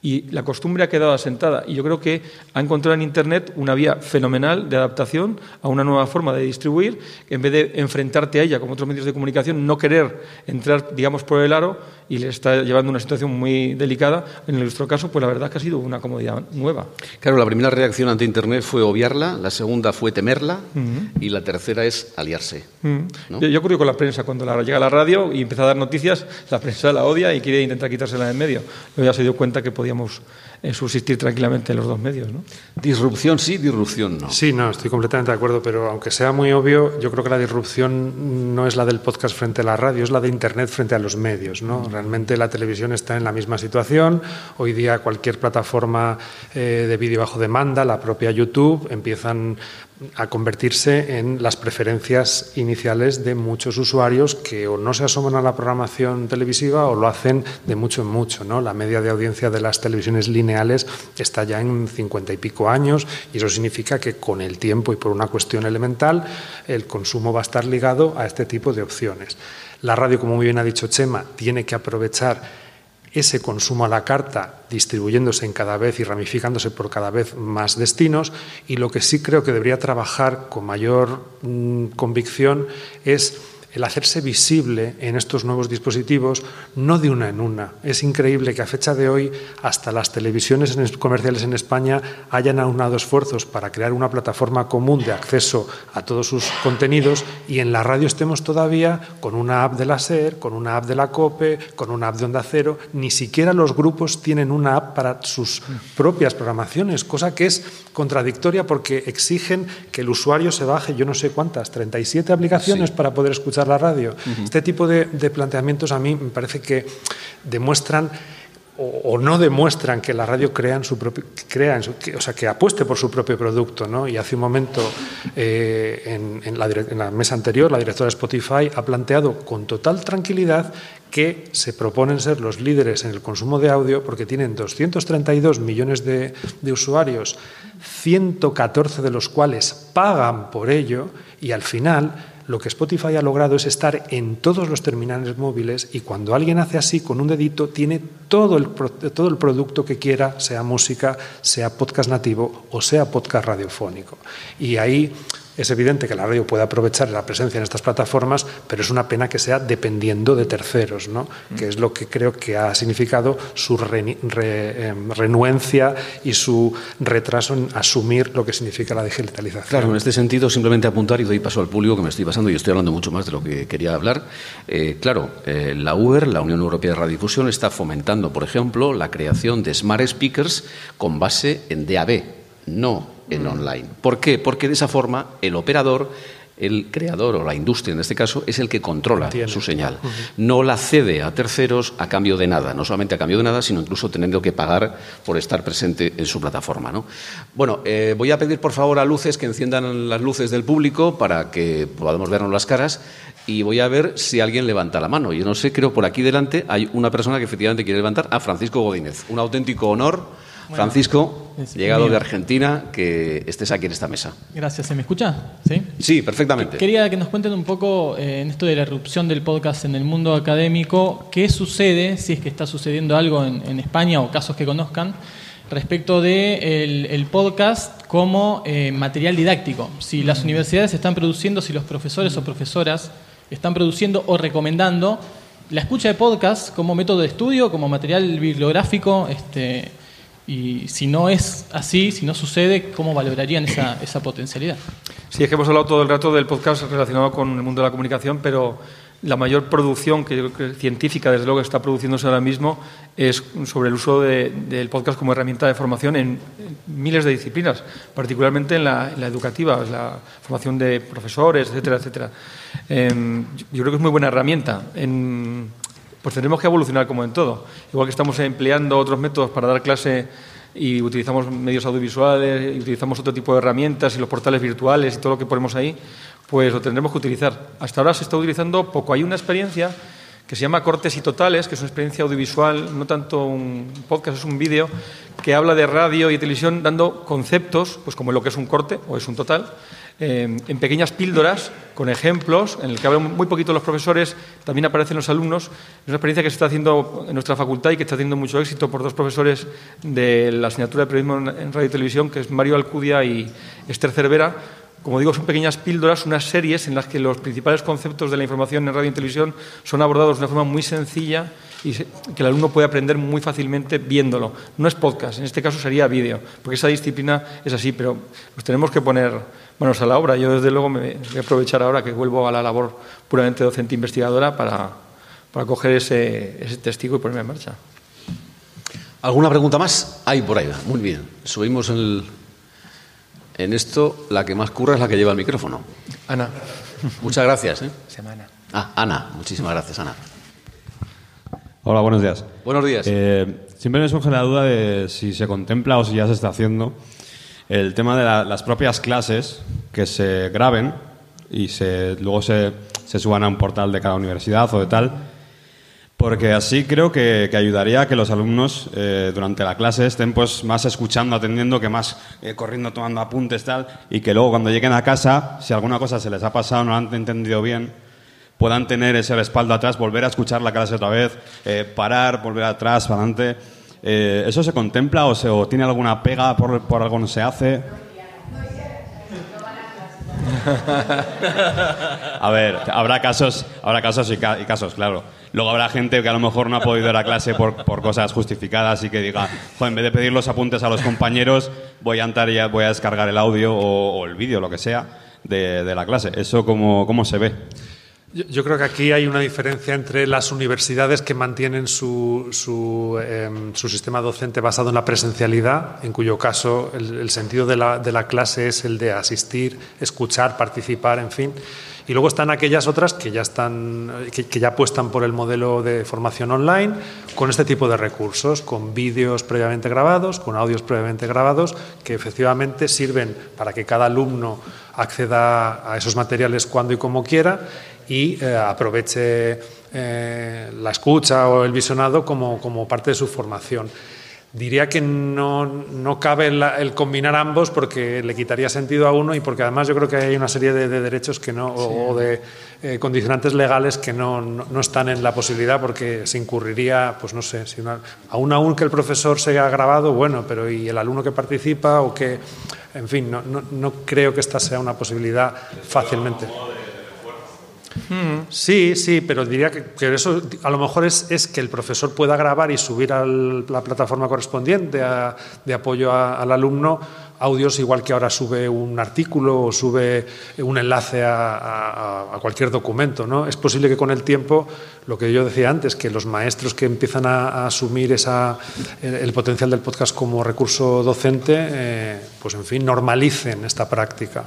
S3: Y la costumbre ha quedado asentada. Y yo creo que ha encontrado en Internet una vía fenomenal de adaptación a una nueva forma de distribuir, en vez de enfrentarte a ella como otros medios de comunicación, no querer entrar, digamos, por el aro y le está llevando a una situación muy delicada. En nuestro caso, pues la verdad que ha sido una comodidad nueva.
S1: Claro, la primera reacción ante Internet fue obviarla, la segunda fue temerla y la tercera es aliarse.
S3: yo, yo, ocurrió con la prensa, cuando la, llega a la radio y empieza a dar noticias, la prensa la odia y quiere intentar quitársela de en medio. Luego ya se dio cuenta que podía podíamos eh, subsistir tranquilamente en los dos medios. ¿no?
S1: Disrupción sí, disrupción no.
S2: Sí, no, estoy completamente de acuerdo, pero aunque sea muy obvio, yo creo que la disrupción no es la del podcast frente a la radio, es la de Internet frente a los medios. ¿no? Mm. Realmente la televisión está en la misma situación. Hoy día cualquier plataforma eh, de vídeo bajo demanda, la propia YouTube, empiezan a convertirse en las preferencias iniciales de muchos usuarios que o no se asoman a la programación televisiva o lo hacen de mucho en mucho. ¿no? La media de audiencia de las televisiones lineales está ya en cincuenta y pico años y eso significa que con el tiempo y por una cuestión elemental el consumo va a estar ligado a este tipo de opciones. La radio, como muy bien ha dicho Chema, tiene que aprovechar ese consumo a la carta distribuyéndose en cada vez y ramificándose por cada vez más destinos y lo que sí creo que debería trabajar con mayor mm, convicción es el hacerse visible en estos nuevos dispositivos, no de una en una. Es increíble que a fecha de hoy hasta las televisiones comerciales en España hayan aunado esfuerzos para crear una plataforma común de acceso a todos sus contenidos y en la radio estemos todavía con una app de la SER, con una app de la COPE, con una app de Onda Cero. Ni siquiera los grupos tienen una app para sus propias programaciones, cosa que es contradictoria porque exigen que el usuario se baje, yo no sé cuántas, 37 aplicaciones para poder escuchar la radio. Este tipo de, planteamientos a mí me parece que demuestran o, no demuestran que la radio crea en su propio, crea o sea, que apueste por su propio producto. ¿no? Y hace un momento, eh, en, la, en, la, mesa anterior, la directora de Spotify ha planteado con total tranquilidad que se proponen ser los líderes en el consumo de audio porque tienen 232 millones de, de usuarios, 114 de los cuales pagan por ello y al final lo que Spotify ha logrado es estar en todos los terminales móviles y cuando alguien hace así con un dedito tiene todo el, todo el producto que quiera, sea música, sea podcast nativo o sea podcast radiofónico. Y ahí es evidente que la radio puede aprovechar la presencia en estas plataformas, pero es una pena que sea dependiendo de terceros, ¿no? que es lo que creo que ha significado su em, renuencia y su retraso en asumir lo que significa la digitalización.
S1: Claro, en este sentido, simplemente apuntar y doy paso al público que me estoy pasando y estoy hablando mucho más de lo que quería hablar. Eh, claro, eh, la UER, la Unión Europea de Radiodifusión, está fomentando, por ejemplo, la creación de smart speakers con base en DAB, no en online. ¿Por qué? Porque de esa forma el operador el creador o la industria en este caso es el que controla su señal. No la cede a terceros a cambio de nada, no solamente a cambio de nada, sino incluso teniendo que pagar por estar presente en su plataforma. ¿no? Bueno, eh, voy a pedir por favor a luces que enciendan las luces del público para que podamos vernos las caras y voy a ver si alguien levanta la mano. Yo no sé, creo por aquí delante hay una persona que efectivamente quiere levantar, a Francisco Godínez. Un auténtico honor Francisco, llegado de Argentina, que estés aquí en esta mesa.
S4: Gracias, ¿se me escucha? Sí,
S1: sí perfectamente.
S4: Quería que nos cuenten un poco eh, en esto de la erupción del podcast en el mundo académico, qué sucede, si es que está sucediendo algo en, España o casos que conozcan, respecto de el, podcast como eh, material didáctico. Si las universidades están produciendo, si los profesores o profesoras están produciendo o recomendando la escucha de podcast como método de estudio, como material bibliográfico, este, y si no es así, si no sucede, ¿cómo valorarían esa, esa potencialidad?
S3: Sí, es que hemos hablado todo el rato del podcast relacionado con el mundo de la comunicación, pero la mayor producción que, científica, desde luego, que está produciéndose ahora mismo es sobre el uso del podcast como herramienta de formación en, miles de disciplinas, particularmente en la, educativa, la formación de profesores, etcétera, etcétera. Em, yo creo que es muy buena herramienta. Pues tenemos que evolucionar como en todo. Igual que estamos empleando otros métodos para dar clase y utilizamos medios audiovisuales y utilizamos otro tipo de herramientas y los portales virtuales y todo lo que ponemos ahí, pues lo tendremos que utilizar. Hasta ahora se está utilizando poco. Hay una experiencia que se llama Cortes y Totales, que es una experiencia audiovisual, no tanto un podcast, es un vídeo, que habla de radio y televisión dando conceptos, pues como lo que es un corte o es un total, eh, en pequeñas píldoras, con ejemplos, en el que hablan muy poquito los profesores, también aparecen los alumnos. Es una experiencia que se está haciendo en nuestra facultad y que está teniendo mucho éxito por dos profesores de la asignatura de periodismo en radio y televisión, que es Mario Alcudia y Esther Cervera como digo, son pequeñas píldoras, unas series en las que los principales conceptos de la información en radio y televisión son abordados de una forma muy sencilla y que el alumno puede aprender muy fácilmente viéndolo. No es podcast, en este caso sería vídeo, porque esa disciplina es así, pero nos tenemos que poner manos a la obra. Yo, desde luego, me voy a aprovechar ahora que vuelvo a la labor puramente docente investigadora para, para coger ese, ese testigo y ponerme en marcha.
S1: ¿Alguna pregunta más? Ahí, por ahí. Muy bien. Subimos el, en esto, la que más curra es la que lleva el micrófono.
S3: Ana.
S1: Muchas gracias. ¿eh?
S3: Semana.
S1: Ah, Ana. Muchísimas gracias, Ana.
S5: Hola, buenos días.
S1: Buenos días.
S5: Eh, siempre me surge la duda de si se contempla o si ya se está haciendo el tema de las propias clases que se graben y se, luego se, se suban a un portal de cada universidad o de tal porque así creo que, ayudaría a que los alumnos eh, durante la clase estén pues más escuchando, atendiendo, que más eh, corriendo, tomando apuntes, tal, y que luego cuando lleguen a casa, si alguna cosa se les ha pasado, no han entendido bien, puedan tener ese respaldo atrás, volver a escuchar la clase otra vez, eh, parar, volver atrás, para adelante. ¿Eso se contempla o, se, o tiene alguna pega por, por algo no se hace? a ver, habrá casos, habrá casos y casos, claro. Luego habrá gente que a lo mejor no ha podido ir a clase por, por cosas justificadas y que diga, en vez de pedir los apuntes a los compañeros, voy a entrar y voy a descargar el audio o, el vídeo, lo que sea, de, de la clase. ¿Eso cómo, cómo se ve?
S2: Yo, creo que aquí hay una diferencia entre las universidades que mantienen su, su, em, sistema docente basado en la presencialidad, en cuyo caso el, sentido de la, de la, clase es el de asistir, escuchar, participar, en fin. Y luego están aquellas otras que ya, están, que, ya apuestan por el modelo de formación online con este tipo de recursos, con vídeos previamente grabados, con audios previamente grabados, que efectivamente sirven para que cada alumno acceda a esos materiales cuando y como quiera y eh, aproveche eh, la escucha o el visionado como, como parte de su formación. Diría que no, no cabe el, combinar ambos porque le quitaría sentido a uno y porque además yo creo que hay una serie de, derechos que no, o, de eh, condicionantes legales que no, no, están en la posibilidad porque se incurriría, pues no sé, si aún aún que el profesor se haya grabado, bueno, pero ¿y el alumno que participa o que, en fin, no, no creo que esta sea una posibilidad fácilmente. Sí, sí, pero diría que, eso a lo mejor es, es, que el profesor pueda grabar y subir a la plataforma correspondiente de apoyo al alumno audios igual que ahora sube un artículo o sube un enlace a, cualquier documento. ¿no? Es posible que con el tiempo, lo que yo decía antes, que los maestros que empiezan a, asumir esa, el, potencial del podcast como recurso docente, eh, pues en fin, normalicen esta práctica.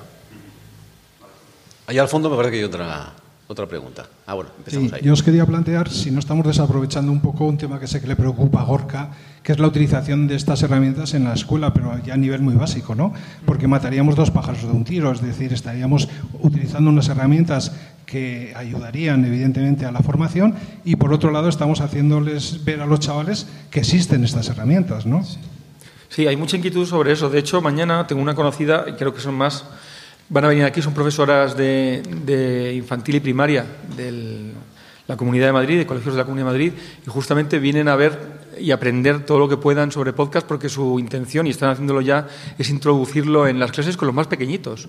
S1: Allá al fondo me parece que hay otra otra pregunta. Ah, bueno, empezamos ahí.
S6: Yo os quería plantear si no estamos desaprovechando un poco un tema que sé que le preocupa a Gorka, que es la utilización de estas herramientas en la escuela, pero ya a nivel muy básico, ¿no? Porque mataríamos dos pájaros de un tiro, es decir, estaríamos utilizando unas herramientas que ayudarían evidentemente a la formación y por otro lado estamos haciéndoles ver a los chavales que existen estas herramientas, ¿no?
S3: Sí, hay mucha inquietud sobre eso. De hecho, mañana tengo una conocida, y creo que son más, van a venir aquí, son profesoras de, de infantil y primaria de la Comunidad de Madrid, de colegios de la Comunidad de Madrid, y justamente vienen a ver y aprender todo lo que puedan sobre podcast porque su intención, y están haciéndolo ya, es introducirlo en las clases con los más pequeñitos.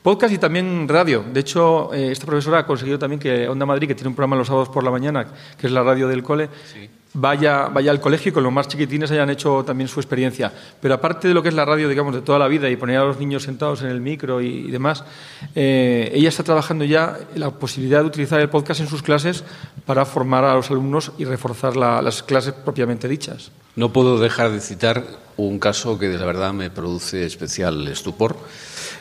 S3: Podcast y también radio. De hecho, eh, esta profesora ha conseguido también que Onda Madrid, que tiene un programa los sábados por la mañana, que es la radio del cole, vaya, vaya al colegio y con los más chiquitines hayan hecho también su experiencia. Pero aparte de lo que es la radio, digamos, de toda la vida y poner a los niños sentados en el micro y, demás, eh, ella está trabajando ya la posibilidad de utilizar el podcast en sus clases para formar a los alumnos y reforzar las clases propiamente dichas.
S1: No puedo dejar de citar un caso que de la verdad me produce especial estupor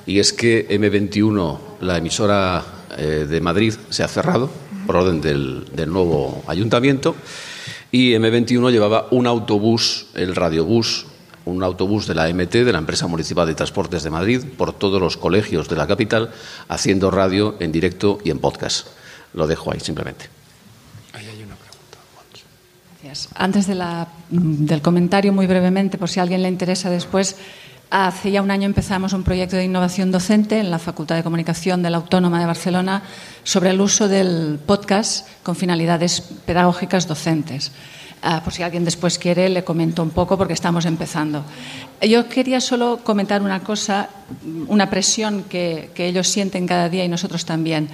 S1: y es que M21, la emisora eh, de Madrid, se ha cerrado por orden del, nuevo ayuntamiento y M21 llevaba un autobús, el radiobús, un autobús de la MT, de la Empresa Municipal de Transportes de Madrid, por todos los colegios de la capital, haciendo radio en directo y en podcast. Lo dejo ahí simplemente.
S7: Antes del comentario, muy brevemente, por si a alguien le interesa después, hace ya un año empezamos un proyecto de innovación docente en la Facultad de Comunicación de la Autónoma de Barcelona sobre el uso del podcast con finalidades pedagógicas docentes. Ah, por si alguien después quiere, le comento un poco porque estamos empezando. Yo quería solo comentar una cosa, una presión que, ellos sienten cada día y nosotros también.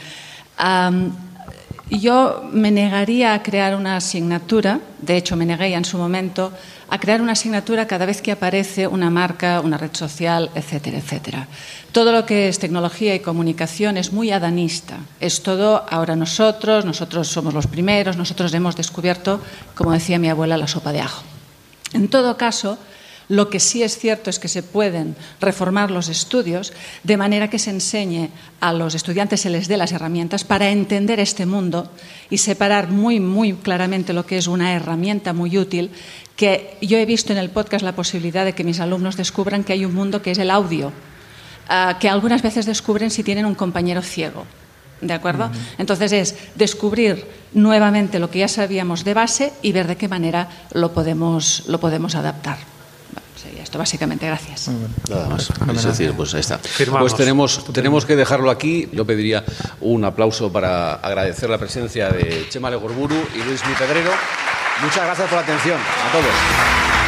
S7: Yo me negaría a crear una asignatura, de hecho me negué en su momento, a crear una asignatura cada vez que aparece una marca, una red social, etcétera, etcétera. Todo lo que es tecnología y comunicación es muy adanista. Es todo ahora nosotros, nosotros somos los primeros, nosotros hemos descubierto, como decía mi abuela, la sopa de ajo. En todo caso, lo que sí es cierto es que se pueden reformar los estudios de manera que se enseñe a los estudiantes, se les dé las herramientas para entender este mundo y separar muy, muy claramente lo que es una herramienta muy útil, que yo he visto en el podcast la posibilidad de que mis alumnos descubran que hay un mundo que es el audio, ah, que algunas veces descubren si tienen un compañero ciego. ¿De acuerdo? Entonces es descubrir nuevamente lo que ya sabíamos de base y ver de qué manera lo podemos, lo podemos adaptar esto básicamente. Gracias.
S1: Nada más. Es decir, pues ahí está. Pues tenemos, tenemos que dejarlo aquí. Yo pediría un aplauso para agradecer la presencia de Chema Legorburu y Luis Mi Muchas gracias por la atención a todos.